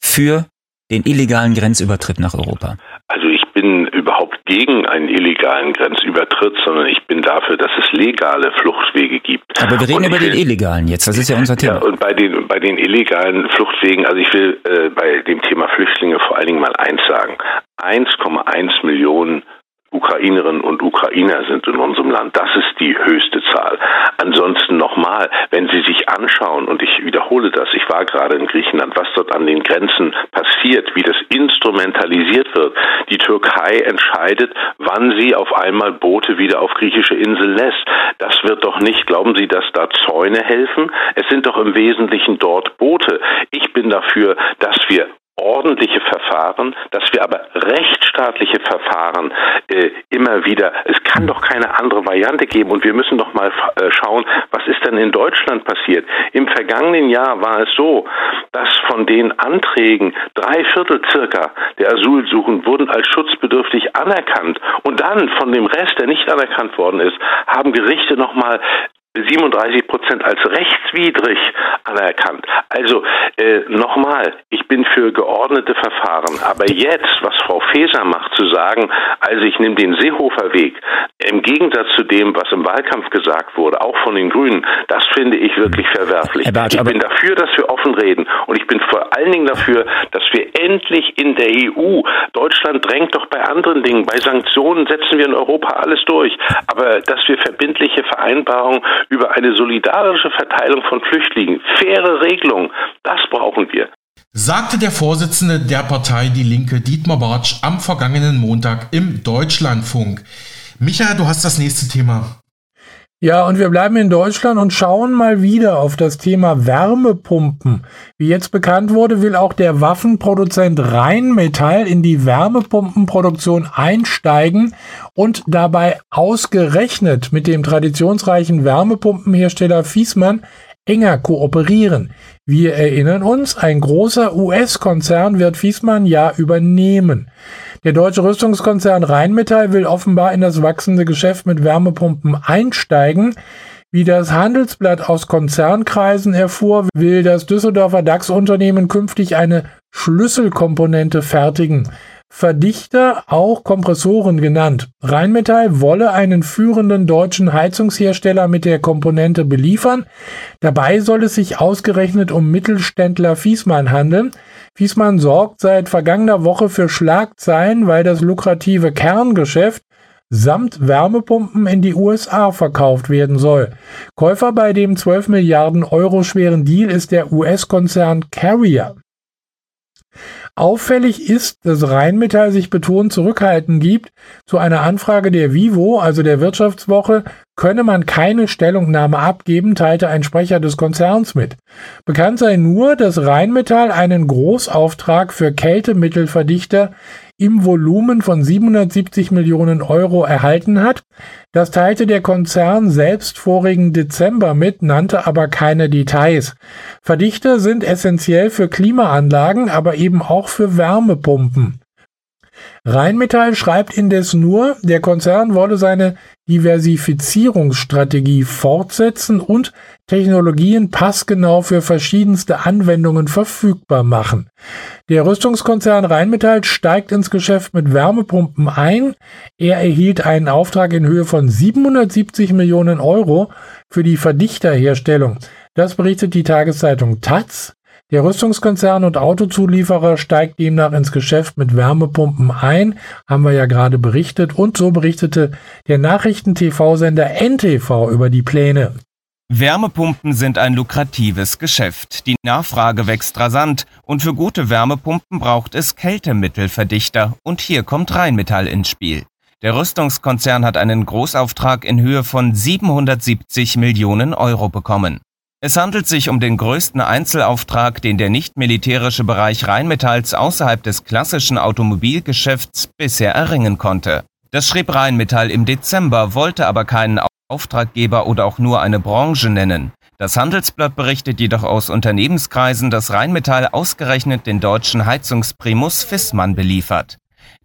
für den illegalen Grenzübertritt nach Europa? Also bin überhaupt gegen einen illegalen Grenzübertritt, sondern ich bin dafür, dass es legale Fluchtwege gibt. Aber wir reden über den illegalen jetzt, das ist ja unser Thema. Ja, und bei den, bei den illegalen Fluchtwegen, also ich will äh, bei dem Thema Flüchtlinge vor allen Dingen mal eins sagen. 1,1 Millionen Ukrainerinnen und Ukrainer sind in unserem Land. Das ist die höchste Zahl. Ansonsten nochmal, wenn Sie sich anschauen, und ich wiederhole das, ich war gerade in Griechenland, was dort an den Grenzen passiert, wie das instrumentalisiert wird. Die Türkei entscheidet, wann sie auf einmal Boote wieder auf griechische Inseln lässt. Das wird doch nicht, glauben Sie, dass da Zäune helfen? Es sind doch im Wesentlichen dort Boote. Ich bin dafür, dass wir ordentliche Verfahren, dass wir aber rechtsstaatliche Verfahren äh, immer wieder, es kann doch keine andere Variante geben und wir müssen doch mal äh, schauen, was ist denn in Deutschland passiert. Im vergangenen Jahr war es so, dass von den Anträgen drei Viertel circa der Asylsuchen wurden als schutzbedürftig anerkannt und dann von dem Rest, der nicht anerkannt worden ist, haben Gerichte nochmal 37 Prozent als rechtswidrig anerkannt. Also äh, nochmal, ich bin für geordnete Verfahren. Aber jetzt, was Frau Faeser macht, zu sagen, also ich nehme den Seehofer Weg, im Gegensatz zu dem, was im Wahlkampf gesagt wurde, auch von den Grünen, das finde ich wirklich verwerflich. Bartsch, ich bin dafür, dass wir offen reden. Und ich bin vor allen Dingen dafür, dass wir endlich in der EU, Deutschland drängt doch bei anderen Dingen, bei Sanktionen setzen wir in Europa alles durch, aber dass wir verbindliche Vereinbarungen über eine solidarische Verteilung von Flüchtlingen, faire Regelungen. Das brauchen wir sagte der Vorsitzende der Partei Die Linke Dietmar Bartsch am vergangenen Montag im Deutschlandfunk. Micha, du hast das nächste Thema. Ja, und wir bleiben in Deutschland und schauen mal wieder auf das Thema Wärmepumpen. Wie jetzt bekannt wurde, will auch der Waffenproduzent Rheinmetall in die Wärmepumpenproduktion einsteigen und dabei ausgerechnet mit dem traditionsreichen Wärmepumpenhersteller Fiesmann enger kooperieren. Wir erinnern uns, ein großer US-Konzern wird Fiesmann ja übernehmen. Der deutsche Rüstungskonzern Rheinmetall will offenbar in das wachsende Geschäft mit Wärmepumpen einsteigen. Wie das Handelsblatt aus Konzernkreisen erfuhr, will das Düsseldorfer DAX-Unternehmen künftig eine Schlüsselkomponente fertigen. Verdichter, auch Kompressoren genannt. Rheinmetall wolle einen führenden deutschen Heizungshersteller mit der Komponente beliefern. Dabei soll es sich ausgerechnet um Mittelständler Fiesmann handeln. Fiesmann sorgt seit vergangener Woche für Schlagzeilen, weil das lukrative Kerngeschäft samt Wärmepumpen in die USA verkauft werden soll. Käufer bei dem 12 Milliarden Euro schweren Deal ist der US-Konzern Carrier. Auffällig ist, dass Rheinmetall sich betont zurückhalten gibt. Zu einer Anfrage der Vivo, also der Wirtschaftswoche, könne man keine Stellungnahme abgeben, teilte ein Sprecher des Konzerns mit. Bekannt sei nur, dass Rheinmetall einen Großauftrag für Kältemittelverdichter im Volumen von 770 Millionen Euro erhalten hat. Das teilte der Konzern selbst vorigen Dezember mit, nannte aber keine Details. Verdichter sind essentiell für Klimaanlagen, aber eben auch für Wärmepumpen. Rheinmetall schreibt indes nur, der Konzern wolle seine Diversifizierungsstrategie fortsetzen und Technologien passgenau für verschiedenste Anwendungen verfügbar machen. Der Rüstungskonzern Rheinmetall steigt ins Geschäft mit Wärmepumpen ein. Er erhielt einen Auftrag in Höhe von 770 Millionen Euro für die Verdichterherstellung. Das berichtet die Tageszeitung Taz. Der Rüstungskonzern und Autozulieferer steigt demnach ins Geschäft mit Wärmepumpen ein, haben wir ja gerade berichtet, und so berichtete der Nachrichten-TV-Sender NTV über die Pläne. Wärmepumpen sind ein lukratives Geschäft. Die Nachfrage wächst rasant und für gute Wärmepumpen braucht es Kältemittelverdichter und hier kommt Rheinmetall ins Spiel. Der Rüstungskonzern hat einen Großauftrag in Höhe von 770 Millionen Euro bekommen. Es handelt sich um den größten Einzelauftrag, den der nicht-militärische Bereich Rheinmetalls außerhalb des klassischen Automobilgeschäfts bisher erringen konnte. Das schrieb Rheinmetall im Dezember, wollte aber keinen Auftraggeber oder auch nur eine Branche nennen. Das Handelsblatt berichtet jedoch aus Unternehmenskreisen, dass Rheinmetall ausgerechnet den deutschen Heizungsprimus Fissmann beliefert.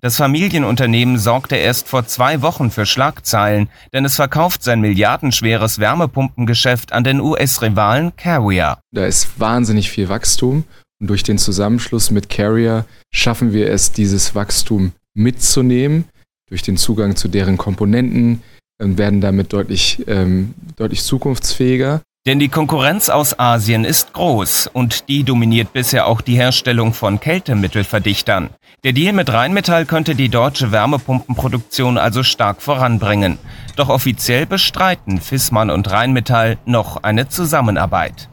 Das Familienunternehmen sorgte erst vor zwei Wochen für Schlagzeilen, denn es verkauft sein milliardenschweres Wärmepumpengeschäft an den US-Rivalen Carrier. Da ist wahnsinnig viel Wachstum und durch den Zusammenschluss mit Carrier schaffen wir es, dieses Wachstum mitzunehmen durch den Zugang zu deren Komponenten und werden damit deutlich, ähm, deutlich zukunftsfähiger. Denn die Konkurrenz aus Asien ist groß und die dominiert bisher auch die Herstellung von Kältemittelverdichtern. Der Deal mit Rheinmetall könnte die deutsche Wärmepumpenproduktion also stark voranbringen. Doch offiziell bestreiten Fissmann und Rheinmetall noch eine Zusammenarbeit.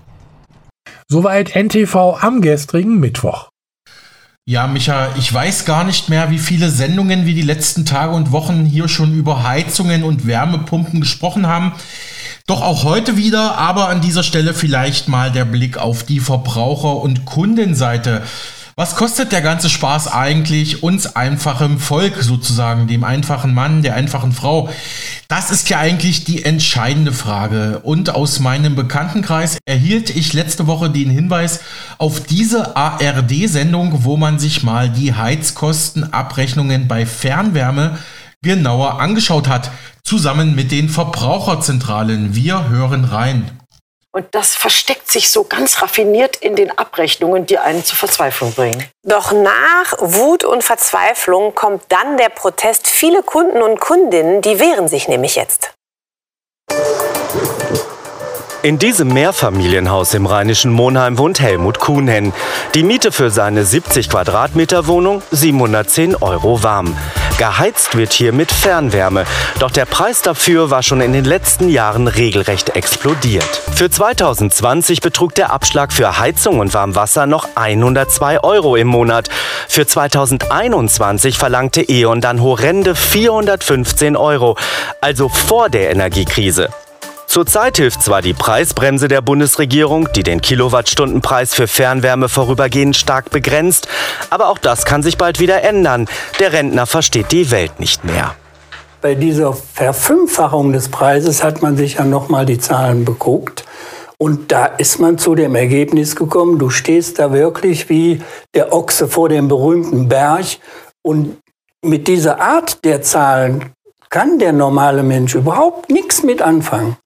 Soweit NTV am gestrigen Mittwoch. Ja, Micha, ich weiß gar nicht mehr, wie viele Sendungen wir die letzten Tage und Wochen hier schon über Heizungen und Wärmepumpen gesprochen haben. Doch auch heute wieder, aber an dieser Stelle vielleicht mal der Blick auf die Verbraucher- und Kundenseite. Was kostet der ganze Spaß eigentlich uns einfachem Volk sozusagen, dem einfachen Mann, der einfachen Frau? Das ist ja eigentlich die entscheidende Frage. Und aus meinem Bekanntenkreis erhielt ich letzte Woche den Hinweis auf diese ARD-Sendung, wo man sich mal die Heizkostenabrechnungen bei Fernwärme genauer angeschaut hat, zusammen mit den Verbraucherzentralen. Wir hören rein. Und das versteckt sich so ganz raffiniert in den Abrechnungen, die einen zur Verzweiflung bringen. Doch nach Wut und Verzweiflung kommt dann der Protest. Viele Kunden und Kundinnen, die wehren sich nämlich jetzt. In diesem Mehrfamilienhaus im rheinischen Monheim wohnt Helmut Kuhnhen. Die Miete für seine 70 Quadratmeter Wohnung 710 Euro warm. Geheizt wird hier mit Fernwärme. Doch der Preis dafür war schon in den letzten Jahren regelrecht explodiert. Für 2020 betrug der Abschlag für Heizung und Warmwasser noch 102 Euro im Monat. Für 2021 verlangte E.ON dann horrende 415 Euro, also vor der Energiekrise. Zurzeit hilft zwar die Preisbremse der Bundesregierung, die den Kilowattstundenpreis für Fernwärme vorübergehend stark begrenzt, aber auch das kann sich bald wieder ändern. Der Rentner versteht die Welt nicht mehr. Bei dieser Verfünffachung des Preises hat man sich ja nochmal die Zahlen beguckt. Und da ist man zu dem Ergebnis gekommen, du stehst da wirklich wie der Ochse vor dem berühmten Berg. Und mit dieser Art der Zahlen kann der normale Mensch überhaupt nichts mit anfangen.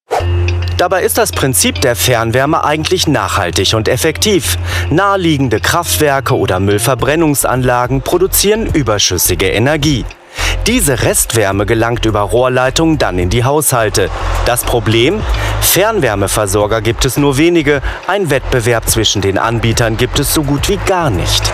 Dabei ist das Prinzip der Fernwärme eigentlich nachhaltig und effektiv. Naheliegende Kraftwerke oder Müllverbrennungsanlagen produzieren überschüssige Energie. Diese Restwärme gelangt über Rohrleitungen dann in die Haushalte. Das Problem? Fernwärmeversorger gibt es nur wenige, ein Wettbewerb zwischen den Anbietern gibt es so gut wie gar nicht.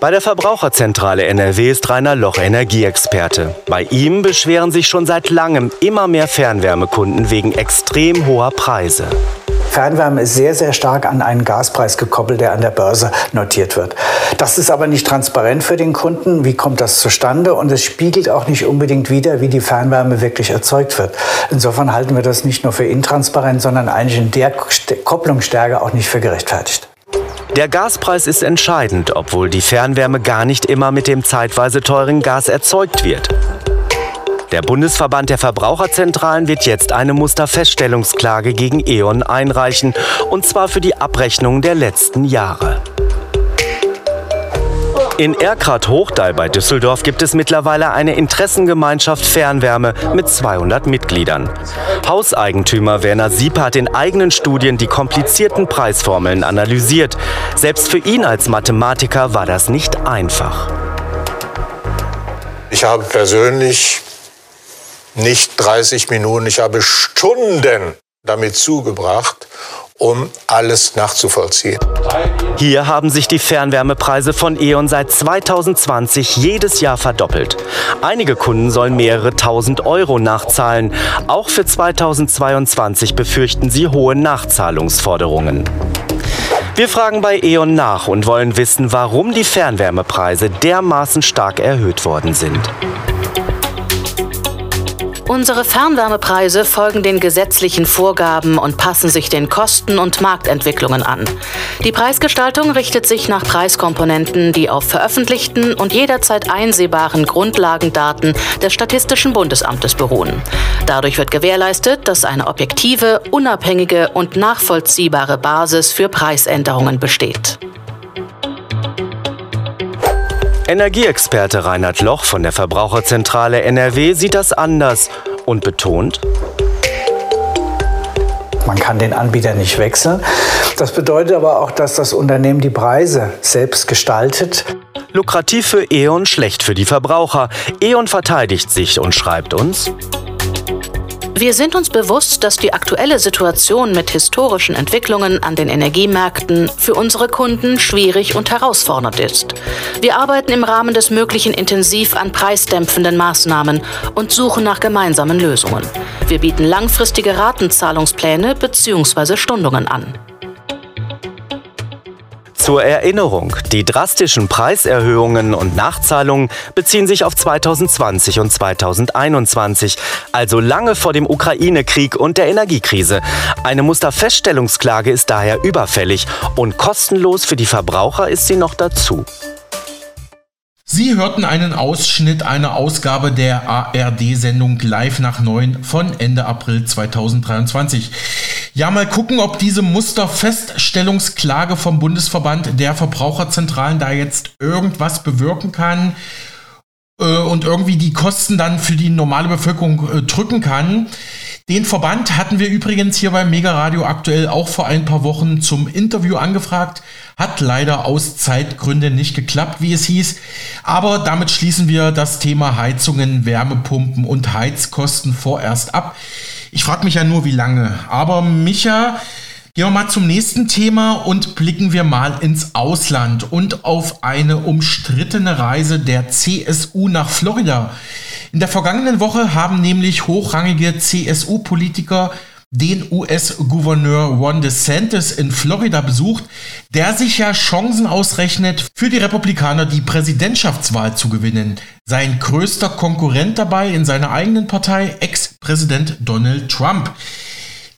Bei der Verbraucherzentrale NRW ist Rainer Loch Energieexperte. Bei ihm beschweren sich schon seit langem immer mehr Fernwärmekunden wegen extrem hoher Preise. Fernwärme ist sehr, sehr stark an einen Gaspreis gekoppelt, der an der Börse notiert wird. Das ist aber nicht transparent für den Kunden. Wie kommt das zustande? Und es spiegelt auch nicht unbedingt wider, wie die Fernwärme wirklich erzeugt wird. Insofern halten wir das nicht nur für intransparent, sondern eigentlich in der Kopplungsstärke auch nicht für gerechtfertigt. Der Gaspreis ist entscheidend, obwohl die Fernwärme gar nicht immer mit dem zeitweise teuren Gas erzeugt wird. Der Bundesverband der Verbraucherzentralen wird jetzt eine Musterfeststellungsklage gegen E.ON einreichen, und zwar für die Abrechnung der letzten Jahre. In Erkrath Hochdal bei Düsseldorf gibt es mittlerweile eine Interessengemeinschaft Fernwärme mit 200 Mitgliedern. Hauseigentümer Werner Siep hat in eigenen Studien die komplizierten Preisformeln analysiert. Selbst für ihn als Mathematiker war das nicht einfach. Ich habe persönlich nicht 30 Minuten, ich habe Stunden damit zugebracht, um alles nachzuvollziehen. Hier haben sich die Fernwärmepreise von E.ON seit 2020 jedes Jahr verdoppelt. Einige Kunden sollen mehrere tausend Euro nachzahlen. Auch für 2022 befürchten sie hohe Nachzahlungsforderungen. Wir fragen bei E.ON nach und wollen wissen, warum die Fernwärmepreise dermaßen stark erhöht worden sind. Unsere Fernwärmepreise folgen den gesetzlichen Vorgaben und passen sich den Kosten und Marktentwicklungen an. Die Preisgestaltung richtet sich nach Preiskomponenten, die auf veröffentlichten und jederzeit einsehbaren Grundlagendaten des Statistischen Bundesamtes beruhen. Dadurch wird gewährleistet, dass eine objektive, unabhängige und nachvollziehbare Basis für Preisänderungen besteht. Energieexperte Reinhard Loch von der Verbraucherzentrale NRW sieht das anders und betont, man kann den Anbieter nicht wechseln. Das bedeutet aber auch, dass das Unternehmen die Preise selbst gestaltet. Lukrativ für E.ON, schlecht für die Verbraucher. E.ON verteidigt sich und schreibt uns, wir sind uns bewusst, dass die aktuelle Situation mit historischen Entwicklungen an den Energiemärkten für unsere Kunden schwierig und herausfordernd ist. Wir arbeiten im Rahmen des Möglichen intensiv an preisdämpfenden Maßnahmen und suchen nach gemeinsamen Lösungen. Wir bieten langfristige Ratenzahlungspläne bzw. Stundungen an. Zur Erinnerung, die drastischen Preiserhöhungen und Nachzahlungen beziehen sich auf 2020 und 2021, also lange vor dem Ukraine-Krieg und der Energiekrise. Eine Musterfeststellungsklage ist daher überfällig und kostenlos für die Verbraucher ist sie noch dazu. Sie hörten einen Ausschnitt einer Ausgabe der ARD-Sendung Live nach 9 von Ende April 2023. Ja, mal gucken, ob diese Musterfeststellungsklage vom Bundesverband der Verbraucherzentralen da jetzt irgendwas bewirken kann äh, und irgendwie die Kosten dann für die normale Bevölkerung äh, drücken kann. Den Verband hatten wir übrigens hier beim Mega Radio aktuell auch vor ein paar Wochen zum Interview angefragt. Hat leider aus Zeitgründen nicht geklappt, wie es hieß. Aber damit schließen wir das Thema Heizungen, Wärmepumpen und Heizkosten vorerst ab. Ich frage mich ja nur, wie lange. Aber Micha, Gehen wir mal zum nächsten Thema und blicken wir mal ins Ausland und auf eine umstrittene Reise der CSU nach Florida. In der vergangenen Woche haben nämlich hochrangige CSU-Politiker den US-Gouverneur Ron DeSantis in Florida besucht, der sich ja Chancen ausrechnet, für die Republikaner die Präsidentschaftswahl zu gewinnen. Sein größter Konkurrent dabei in seiner eigenen Partei, Ex-Präsident Donald Trump.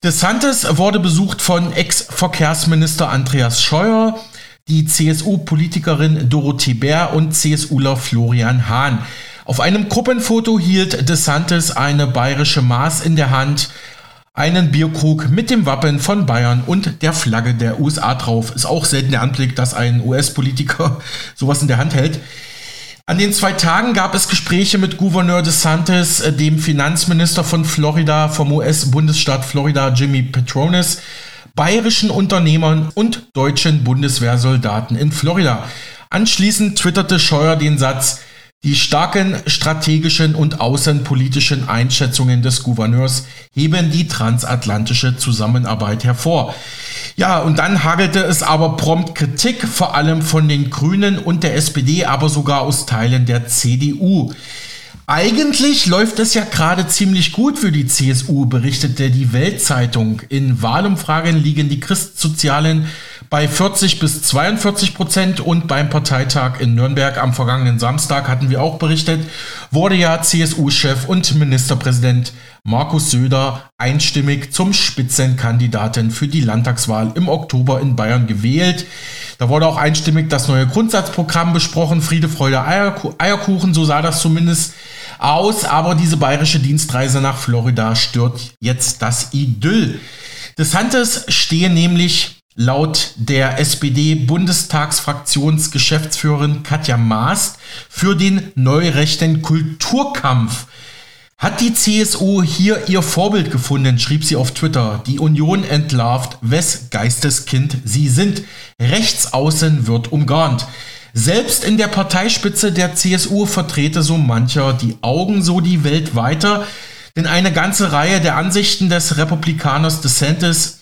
DeSantis wurde besucht von Ex-Verkehrsminister Andreas Scheuer, die CSU-Politikerin Dorothee Bär und CSUler Florian Hahn. Auf einem Gruppenfoto hielt DeSantis eine bayerische Maß in der Hand, einen Bierkrug mit dem Wappen von Bayern und der Flagge der USA drauf. Ist auch selten der Anblick, dass ein US-Politiker sowas in der Hand hält. An den zwei Tagen gab es Gespräche mit Gouverneur DeSantis, äh, dem Finanzminister von Florida, vom US-Bundesstaat Florida, Jimmy Petronis, bayerischen Unternehmern und deutschen Bundeswehrsoldaten in Florida. Anschließend twitterte Scheuer den Satz, die starken strategischen und außenpolitischen Einschätzungen des Gouverneurs heben die transatlantische Zusammenarbeit hervor. Ja, und dann hagelte es aber prompt Kritik, vor allem von den Grünen und der SPD, aber sogar aus Teilen der CDU. Eigentlich läuft es ja gerade ziemlich gut für die CSU, berichtete die Weltzeitung. In Wahlumfragen liegen die Christsozialen bei 40 bis 42 Prozent und beim Parteitag in Nürnberg am vergangenen Samstag hatten wir auch berichtet, wurde ja CSU-Chef und Ministerpräsident Markus Söder einstimmig zum Spitzenkandidaten für die Landtagswahl im Oktober in Bayern gewählt. Da wurde auch einstimmig das neue Grundsatzprogramm besprochen, Friede, Freude, Eierkuchen, so sah das zumindest aus, aber diese bayerische Dienstreise nach Florida stört jetzt das Idyll. DeSantis stehe nämlich laut der SPD-Bundestagsfraktionsgeschäftsführerin Katja Maast für den neurechten Kulturkampf. Hat die CSU hier ihr Vorbild gefunden, schrieb sie auf Twitter. Die Union entlarvt, wes Geisteskind sie sind. Rechtsaußen wird umgarnt. Selbst in der Parteispitze der CSU vertrete so mancher die Augen so die Welt weiter, denn eine ganze Reihe der Ansichten des Republikaners DeSantis,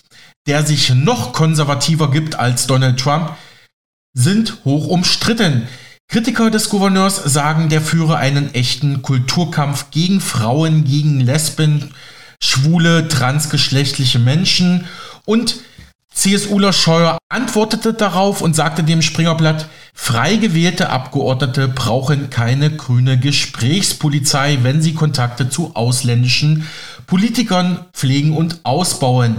der sich noch konservativer gibt als Donald Trump, sind hoch umstritten. Kritiker des Gouverneurs sagen, der führe einen echten Kulturkampf gegen Frauen, gegen Lesben, schwule, transgeschlechtliche Menschen und CSUler Scheuer antwortete darauf und sagte dem Springerblatt, frei gewählte Abgeordnete brauchen keine grüne Gesprächspolizei, wenn sie Kontakte zu ausländischen Politikern pflegen und ausbauen.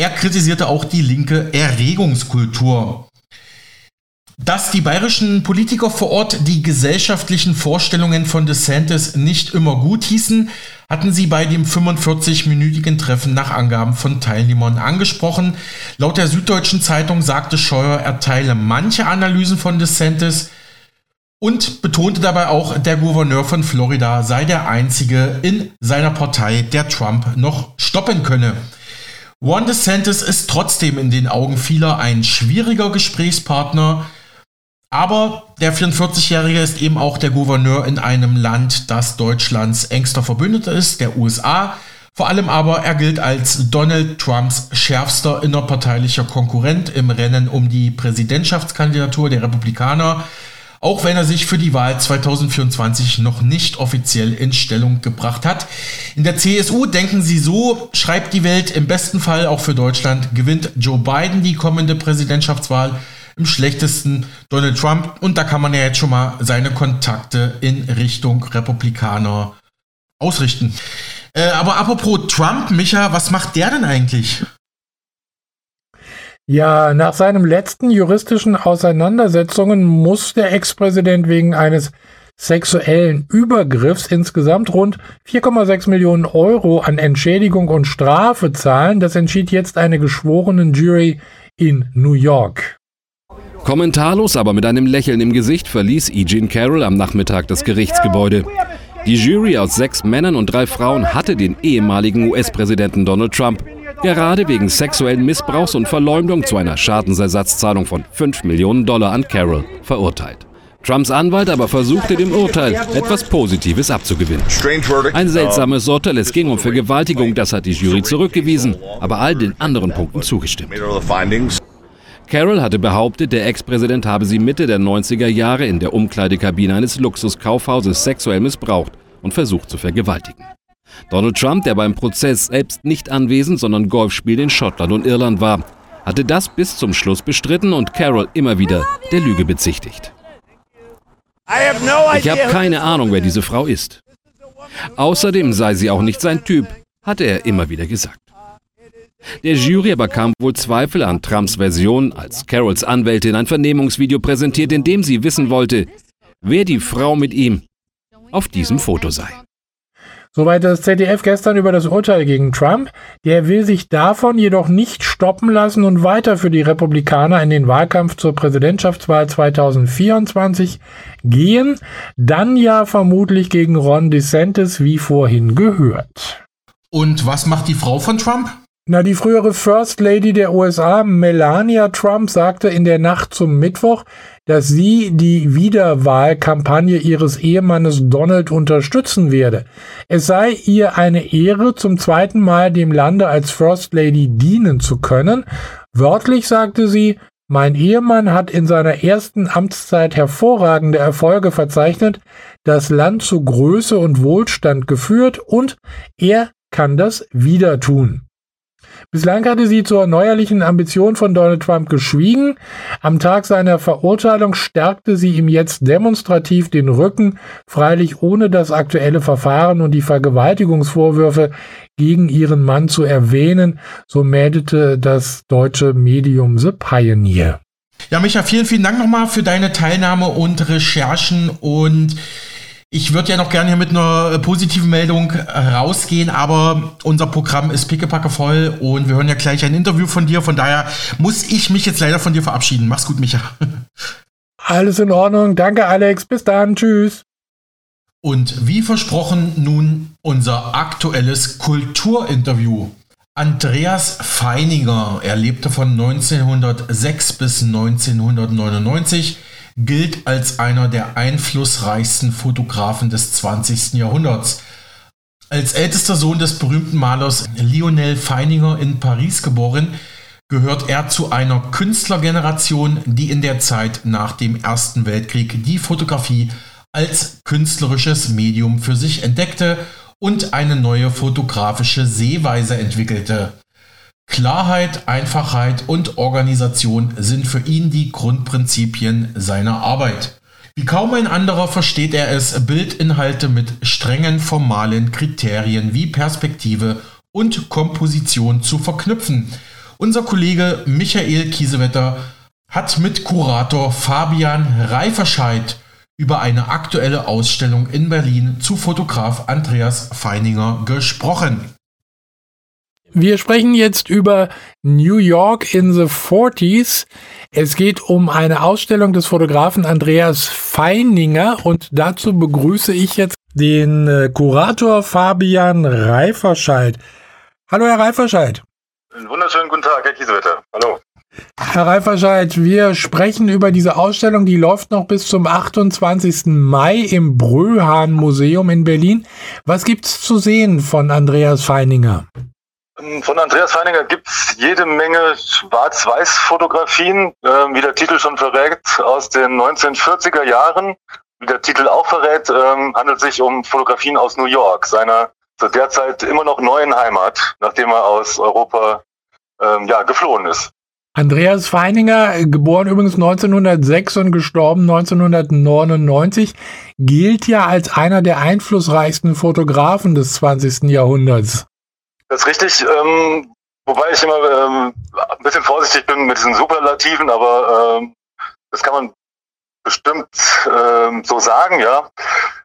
Er kritisierte auch die linke Erregungskultur. Dass die bayerischen Politiker vor Ort die gesellschaftlichen Vorstellungen von DeSantis nicht immer gut hießen, hatten sie bei dem 45-minütigen Treffen nach Angaben von Teilnehmern angesprochen. Laut der Süddeutschen Zeitung sagte Scheuer, er teile manche Analysen von DeSantis und betonte dabei auch, der Gouverneur von Florida sei der einzige in seiner Partei, der Trump noch stoppen könne. Juan DeSantis ist trotzdem in den Augen vieler ein schwieriger Gesprächspartner, aber der 44-Jährige ist eben auch der Gouverneur in einem Land, das Deutschlands engster Verbündeter ist, der USA. Vor allem aber er gilt als Donald Trumps schärfster innerparteilicher Konkurrent im Rennen um die Präsidentschaftskandidatur der Republikaner, auch wenn er sich für die Wahl 2024 noch nicht offiziell in Stellung gebracht hat. In der CSU denken sie so, schreibt die Welt im besten Fall auch für Deutschland, gewinnt Joe Biden die kommende Präsidentschaftswahl im schlechtesten Donald Trump. Und da kann man ja jetzt schon mal seine Kontakte in Richtung Republikaner ausrichten. Äh, aber apropos Trump, Micha, was macht der denn eigentlich? Ja, nach seinem letzten juristischen Auseinandersetzungen muss der Ex-Präsident wegen eines sexuellen Übergriffs insgesamt rund 4,6 Millionen Euro an Entschädigung und Strafe zahlen. Das entschied jetzt eine geschworenen Jury in New York. Kommentarlos, aber mit einem Lächeln im Gesicht verließ E. Jean Carroll am Nachmittag das Gerichtsgebäude. Die Jury aus sechs Männern und drei Frauen hatte den ehemaligen US-Präsidenten Donald Trump gerade wegen sexuellen Missbrauchs und Verleumdung zu einer Schadensersatzzahlung von 5 Millionen Dollar an Carroll verurteilt. Trumps Anwalt aber versuchte dem Urteil etwas Positives abzugewinnen. Ein seltsames Urteil, es ging um Vergewaltigung, das hat die Jury zurückgewiesen, aber all den anderen Punkten zugestimmt. Carroll hatte behauptet, der Ex-Präsident habe sie Mitte der 90er Jahre in der Umkleidekabine eines Luxuskaufhauses sexuell missbraucht und versucht zu vergewaltigen. Donald Trump, der beim Prozess selbst nicht anwesend, sondern Golf spielt in Schottland und Irland war, hatte das bis zum Schluss bestritten und Carroll immer wieder der Lüge bezichtigt. Ich habe keine Ahnung, wer diese Frau ist. Außerdem sei sie auch nicht sein Typ, hatte er immer wieder gesagt. Der Jury aber kam wohl Zweifel an Trumps Version, als Carolls Anwältin ein Vernehmungsvideo präsentiert, in dem sie wissen wollte, wer die Frau mit ihm auf diesem Foto sei. Soweit das ZDF gestern über das Urteil gegen Trump. Der will sich davon jedoch nicht stoppen lassen und weiter für die Republikaner in den Wahlkampf zur Präsidentschaftswahl 2024 gehen. Dann ja vermutlich gegen Ron DeSantis, wie vorhin gehört. Und was macht die Frau von Trump? Na, die frühere First Lady der USA, Melania Trump, sagte in der Nacht zum Mittwoch, dass sie die Wiederwahlkampagne ihres Ehemannes Donald unterstützen werde. Es sei ihr eine Ehre, zum zweiten Mal dem Lande als First Lady dienen zu können. Wörtlich sagte sie, mein Ehemann hat in seiner ersten Amtszeit hervorragende Erfolge verzeichnet, das Land zu Größe und Wohlstand geführt und er kann das wieder tun. Bislang hatte sie zur neuerlichen Ambition von Donald Trump geschwiegen. Am Tag seiner Verurteilung stärkte sie ihm jetzt demonstrativ den Rücken, freilich ohne das aktuelle Verfahren und die Vergewaltigungsvorwürfe gegen ihren Mann zu erwähnen, so meldete das deutsche Medium The Pioneer. Ja, Micha, vielen, vielen Dank nochmal für deine Teilnahme und Recherchen und ich würde ja noch gerne hier mit einer positiven Meldung rausgehen, aber unser Programm ist pickepacke voll und wir hören ja gleich ein Interview von dir. Von daher muss ich mich jetzt leider von dir verabschieden. Mach's gut, Micha. Alles in Ordnung. Danke, Alex. Bis dann. Tschüss. Und wie versprochen nun unser aktuelles Kulturinterview. Andreas Feininger, er lebte von 1906 bis 1999 gilt als einer der einflussreichsten Fotografen des 20. Jahrhunderts. Als ältester Sohn des berühmten Malers Lionel Feininger in Paris geboren, gehört er zu einer Künstlergeneration, die in der Zeit nach dem Ersten Weltkrieg die Fotografie als künstlerisches Medium für sich entdeckte und eine neue fotografische Sehweise entwickelte. Klarheit, Einfachheit und Organisation sind für ihn die Grundprinzipien seiner Arbeit. Wie kaum ein anderer versteht er es, Bildinhalte mit strengen formalen Kriterien wie Perspektive und Komposition zu verknüpfen. Unser Kollege Michael Kiesewetter hat mit Kurator Fabian Reiferscheid über eine aktuelle Ausstellung in Berlin zu Fotograf Andreas Feininger gesprochen. Wir sprechen jetzt über New York in the 40s. Es geht um eine Ausstellung des Fotografen Andreas Feininger und dazu begrüße ich jetzt den äh, Kurator Fabian Reiferscheid. Hallo, Herr Reiferscheid. Einen wunderschönen guten Tag, Herr Kiesewetter. Hallo. Herr Reiferscheid, wir sprechen über diese Ausstellung, die läuft noch bis zum 28. Mai im Bröhan Museum in Berlin. Was gibt's zu sehen von Andreas Feininger? Ähm, von Andreas Feininger gibt es jede Menge Schwarz-Weiß-Fotografien, äh, wie der Titel schon verrät, aus den 1940er Jahren. Wie der Titel auch verrät, ähm, handelt sich um Fotografien aus New York, seiner zu der Zeit immer noch neuen Heimat, nachdem er aus Europa ähm, ja, geflohen ist. Andreas Feininger, geboren übrigens 1906 und gestorben 1999, gilt ja als einer der einflussreichsten Fotografen des 20. Jahrhunderts. Das ist richtig, ähm, wobei ich immer ähm, ein bisschen vorsichtig bin mit diesen Superlativen, aber ähm, das kann man bestimmt ähm, so sagen, ja.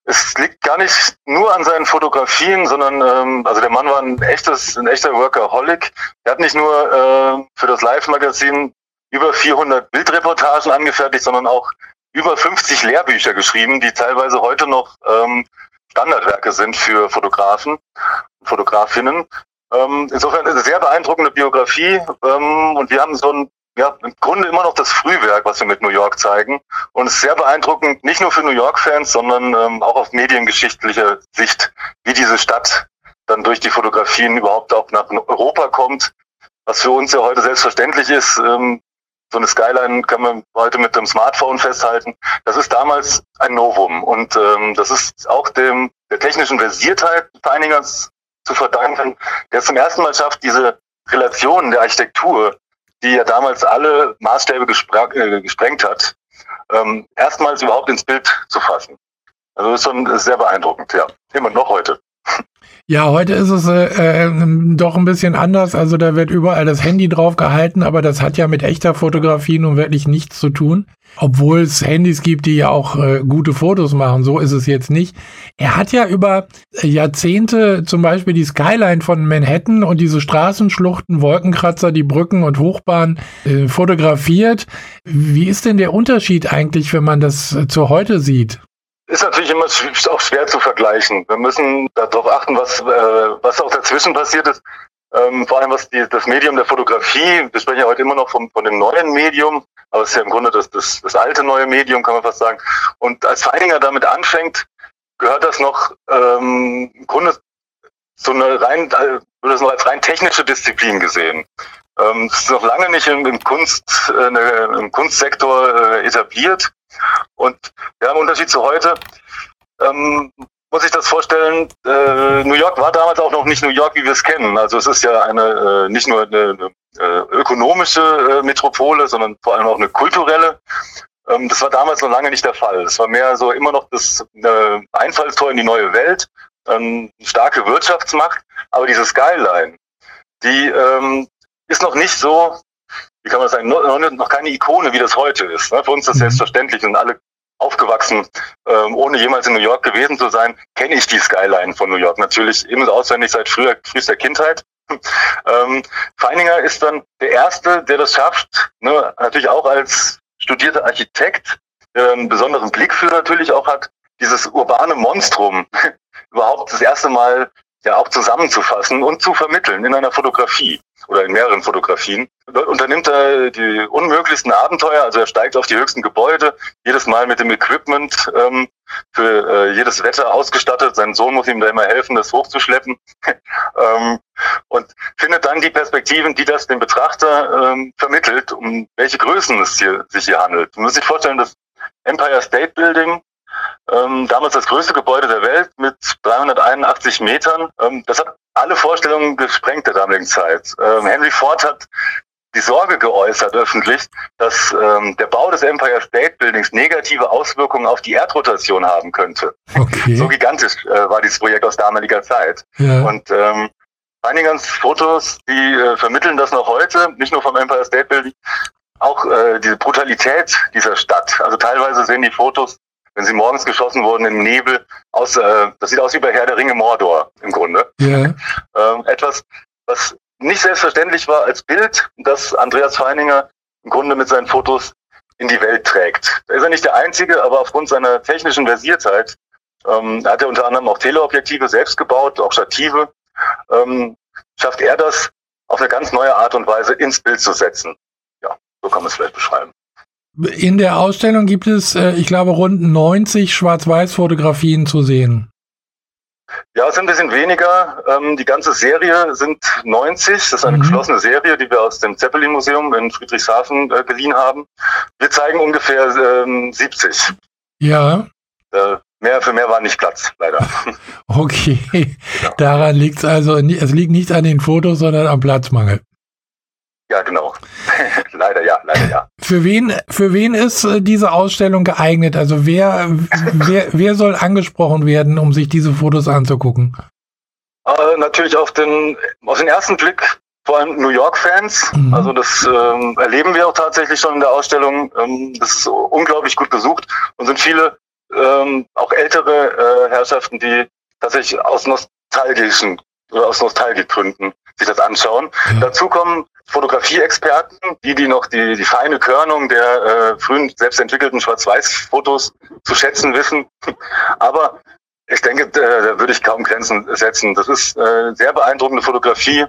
Es liegt gar nicht nur an seinen Fotografien, sondern ähm, also der Mann war ein echtes, ein echter Workaholic. Er hat nicht nur äh, für das Live-Magazin über 400 Bildreportagen angefertigt, sondern auch über 50 Lehrbücher geschrieben, die teilweise heute noch ähm, Standardwerke sind für Fotografen und Fotografinnen. Ähm, insofern eine sehr beeindruckende Biografie ähm, und wir haben so ein ja, im Grunde immer noch das Frühwerk, was wir mit New York zeigen. Und es ist sehr beeindruckend, nicht nur für New York-Fans, sondern ähm, auch auf mediengeschichtlicher Sicht, wie diese Stadt dann durch die Fotografien überhaupt auch nach Europa kommt. Was für uns ja heute selbstverständlich ist, ähm, so eine Skyline kann man heute mit dem Smartphone festhalten. Das ist damals ein Novum und ähm, das ist auch dem der technischen Versiertheit Feiningers zu verdanken, der zum ersten Mal schafft, diese Relationen der Architektur, die ja damals alle Maßstäbe äh, gesprengt hat, ähm, erstmals überhaupt ins Bild zu fassen. Also das ist schon sehr beeindruckend, ja. Immer noch heute. Ja, heute ist es äh, äh, doch ein bisschen anders. Also da wird überall das Handy drauf gehalten, aber das hat ja mit echter Fotografie nun wirklich nichts zu tun. Obwohl es Handys gibt, die ja auch äh, gute Fotos machen. So ist es jetzt nicht. Er hat ja über Jahrzehnte zum Beispiel die Skyline von Manhattan und diese Straßenschluchten, Wolkenkratzer, die Brücken und Hochbahnen äh, fotografiert. Wie ist denn der Unterschied eigentlich, wenn man das äh, zu heute sieht? Ist natürlich immer auch schwer zu vergleichen. Wir müssen darauf achten, was, äh, was auch dazwischen passiert ist. Ähm, vor allem was die, das Medium der Fotografie, wir sprechen ja heute immer noch vom, von dem neuen Medium, aber es ist ja im Grunde das, das, das alte neue Medium, kann man fast sagen. Und als Feininger damit anfängt, gehört das noch ähm, im Grunde so eine rein, äh, wird das noch als rein technische Disziplin gesehen. Ähm, es ist noch lange nicht im, im Kunst, äh, im Kunstsektor äh, etabliert. Und ja, im Unterschied zu heute ähm, muss ich das vorstellen, äh, New York war damals auch noch nicht New York, wie wir es kennen. Also es ist ja eine äh, nicht nur eine, eine äh, ökonomische äh, Metropole, sondern vor allem auch eine kulturelle. Ähm, das war damals noch lange nicht der Fall. Es war mehr so immer noch das äh, Einfallstor in die neue Welt, ähm, starke Wirtschaftsmacht. Aber diese Skyline, die ähm, ist noch nicht so wie kann man sagen, noch, keine Ikone, wie das heute ist. Ne? Für uns ist das mhm. selbstverständlich und alle aufgewachsen, ähm, ohne jemals in New York gewesen zu sein, kenne ich die Skyline von New York natürlich ebenso auswendig seit früher, frühester Kindheit. ähm, Feininger ist dann der Erste, der das schafft, ne? natürlich auch als studierter Architekt, der einen besonderen Blick für natürlich auch hat, dieses urbane Monstrum überhaupt das erste Mal ja auch zusammenzufassen und zu vermitteln in einer Fotografie oder in mehreren Fotografien. Unternimmt er die unmöglichsten Abenteuer, also er steigt auf die höchsten Gebäude, jedes Mal mit dem Equipment ähm, für äh, jedes Wetter ausgestattet. Sein Sohn muss ihm da immer helfen, das hochzuschleppen. ähm, und findet dann die Perspektiven, die das dem Betrachter ähm, vermittelt, um welche Größen es hier, sich hier handelt. Man muss sich vorstellen, das Empire State Building ähm, damals das größte Gebäude der Welt mit 381 Metern. Ähm, das hat alle Vorstellungen gesprengt der damaligen Zeit. Ähm, Henry Ford hat die Sorge geäußert öffentlich, dass ähm, der Bau des Empire State Buildings negative Auswirkungen auf die Erdrotation haben könnte. Okay. So gigantisch äh, war dieses Projekt aus damaliger Zeit. Ja. Und ähm, Einigans Fotos, die äh, vermitteln das noch heute, nicht nur vom Empire State Building, auch äh, diese Brutalität dieser Stadt. Also teilweise sehen die Fotos wenn sie morgens geschossen wurden im Nebel, aus, äh, das sieht aus wie bei Herr der Ringe Mordor im Grunde. Ja. Ähm, etwas, was nicht selbstverständlich war als Bild, das Andreas Feininger im Grunde mit seinen Fotos in die Welt trägt. Da ist er nicht der Einzige, aber aufgrund seiner technischen Versiertheit ähm, hat er unter anderem auch Teleobjektive selbst gebaut, auch Stative, ähm, schafft er das auf eine ganz neue Art und Weise ins Bild zu setzen. Ja, so kann man es vielleicht beschreiben. In der Ausstellung gibt es, äh, ich glaube, rund 90 Schwarz-Weiß-Fotografien zu sehen. Ja, es sind ein bisschen weniger. Ähm, die ganze Serie sind 90. Das ist eine mhm. geschlossene Serie, die wir aus dem Zeppelin-Museum in Friedrichshafen äh, geliehen haben. Wir zeigen ungefähr ähm, 70. Ja. Äh, mehr für mehr war nicht Platz, leider. Okay. Genau. Daran liegt es also, es liegt nicht an den Fotos, sondern am Platzmangel. Ja, genau. leider ja, leider ja. Für wen, für wen ist äh, diese Ausstellung geeignet? Also wer, wer, wer soll angesprochen werden, um sich diese Fotos anzugucken? Äh, natürlich auf den, auf den ersten Blick vor allem New York-Fans. Mhm. Also das ähm, erleben wir auch tatsächlich schon in der Ausstellung. Ähm, das ist unglaublich gut besucht und sind viele ähm, auch ältere äh, Herrschaften, die tatsächlich aus nostalgischen aus Nostalgikgründen sich das anschauen. Mhm. Dazu kommen Fotografie-Experten, die, die noch die, die feine Körnung der äh, frühen selbstentwickelten Schwarz-Weiß-Fotos zu schätzen wissen. Aber ich denke, da, da würde ich kaum Grenzen setzen. Das ist äh, sehr beeindruckende Fotografie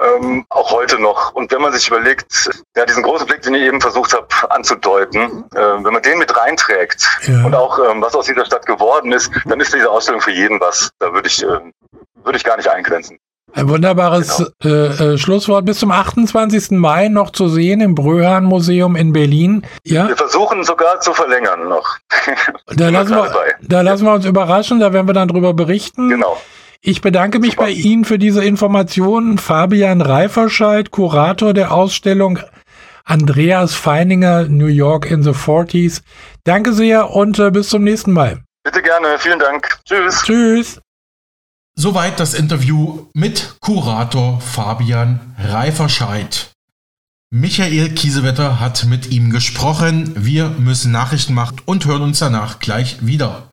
Ähm, auch heute noch. Und wenn man sich überlegt, ja, diesen großen Blick, den ich eben versucht habe anzudeuten, äh, wenn man den mit reinträgt ja. und auch ähm, was aus dieser Stadt geworden ist, dann ist diese Ausstellung für jeden was. Da würde ich, äh, würde ich gar nicht eingrenzen. Ein wunderbares genau. äh, äh, Schlusswort. Bis zum 28. Mai noch zu sehen im Bröhan Museum in Berlin. Ja? Wir versuchen sogar zu verlängern noch. Da lassen, wir, da lassen wir uns überraschen, da werden wir dann drüber berichten. Genau. Ich bedanke mich Super. bei Ihnen für diese Informationen. Fabian Reiferscheid, Kurator der Ausstellung Andreas Feininger, New York in the 40s. Danke sehr und äh, bis zum nächsten Mal. Bitte gerne, vielen Dank. Tschüss. Tschüss. Soweit das Interview mit Kurator Fabian Reiferscheid. Michael Kiesewetter hat mit ihm gesprochen. Wir müssen Nachrichten machen und hören uns danach gleich wieder.